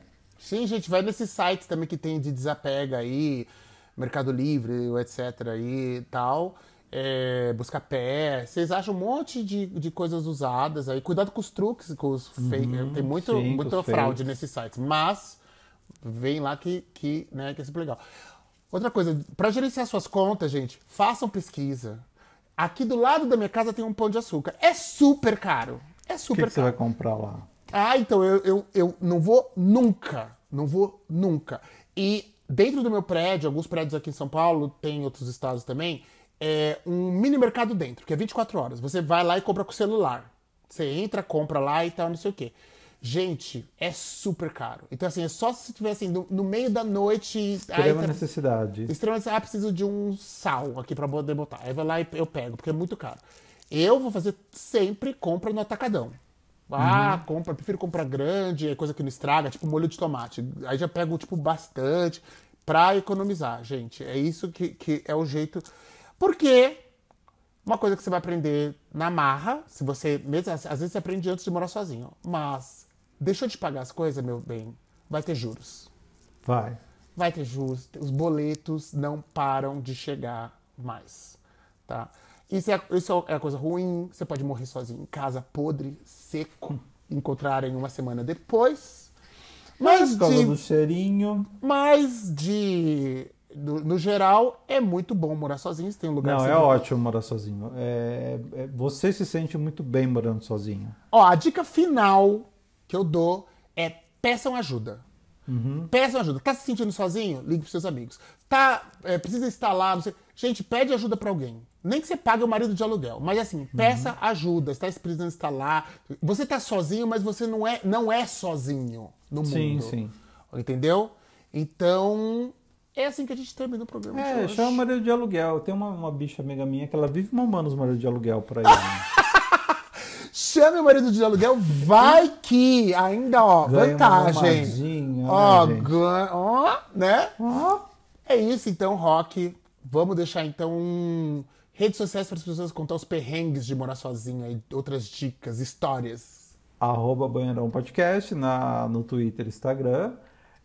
Sim, gente, vai nesses sites também que tem de desapega aí, Mercado Livre, etc. aí e tal. É, buscar pé. Vocês acham um monte de, de coisas usadas aí. Cuidado com os truques, com os fake. Tem muito, sim, os fraude fakes. nesses sites. Mas vem lá que, que, né, que é sempre legal. Outra coisa, para gerenciar suas contas, gente, façam pesquisa. Aqui do lado da minha casa tem um pão de açúcar. É super caro. É O que, super que você caro. vai comprar lá? Ah, então eu, eu, eu não vou nunca. Não vou nunca. E dentro do meu prédio, alguns prédios aqui em São Paulo, tem em outros estados também, é um mini mercado dentro, que é 24 horas. Você vai lá e compra com o celular. Você entra, compra lá e tal, não sei o quê. Gente, é super caro. Então, assim, é só se você tiver assim, no, no meio da noite. Extrema tá- necessidade. Extremamente, ah, preciso de um sal aqui pra poder botar. Aí vai lá e eu pego, porque é muito caro. Eu vou fazer sempre compra no atacadão. Ah, compra, prefiro comprar grande, é coisa que não estraga, tipo molho de tomate. Aí já pego, tipo, bastante pra economizar, gente. É isso que, que é o jeito. Porque uma coisa que você vai aprender na marra, se você. Mesmo, às vezes você aprende antes de morar sozinho. Mas deixou de pagar as coisas, meu bem, vai ter juros Vai. vai ter juros, os boletos não param de chegar mais, tá? Isso é, isso é a coisa ruim, você pode morrer sozinho em casa, podre, seco, encontrar em uma semana depois. Mas de, do cheirinho. mas de no, no geral, é muito bom morar sozinho, você tem um lugar Não, é ótimo morar sozinho. É, é- você se sente muito bem morando sozinho. Ó, a dica final que eu dou é peçam ajuda. Peçam ajuda. Tá se sentindo sozinho? Ligue pros seus amigos. Tá, é, precisa instalar, não sei. Gente, pede ajuda pra alguém. Nem que você pague o marido de aluguel, mas assim, peça ajuda. Está precisando instalar. Você tá sozinho, mas você não é, não é sozinho no Sim, mundo. sim. Entendeu? Então, é assim que a gente termina o programa É, chama o marido de aluguel. Tem uma, uma bicha amiga minha que ela vive mamando os maridos de aluguel por aí. né? [laughs] Chame o marido de aluguel, vai que ainda, ó, Ganha vantagem. mamadinha, Ó, né, ó, né? Ó, É isso então, Rock. Vamos deixar então redes sociais para as pessoas contar os perrengues de morar sozinha e outras dicas, histórias. arroba Banheirão Podcast na, no Twitter e Instagram.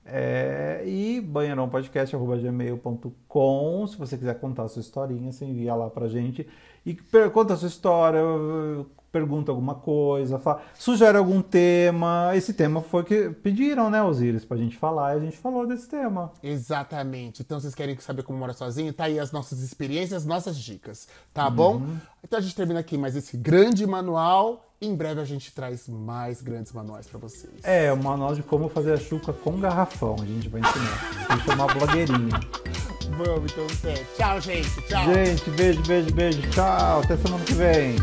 É, e banheirãopodcast.gmail.com Se você quiser contar a sua historinha, você envia lá pra gente. E conta a sua história, pergunta alguma coisa, fala- sugere algum tema. Esse tema foi que pediram, né, Osiris, pra gente falar e a gente falou desse tema. Exatamente. Então, vocês querem saber como morar sozinho? Tá aí as nossas experiências, nossas dicas. Tá bom? Então a gente termina aqui mais esse grande manual. Em breve a gente traz mais grandes manuais para vocês. É, o manual de como fazer a chuca com garrafão. A gente vai ensinar. Que chamar blogueirinha. Vamos, então, até. Tchau, gente. Tchau. Gente, beijo, beijo, beijo. Tchau. Até semana que vem.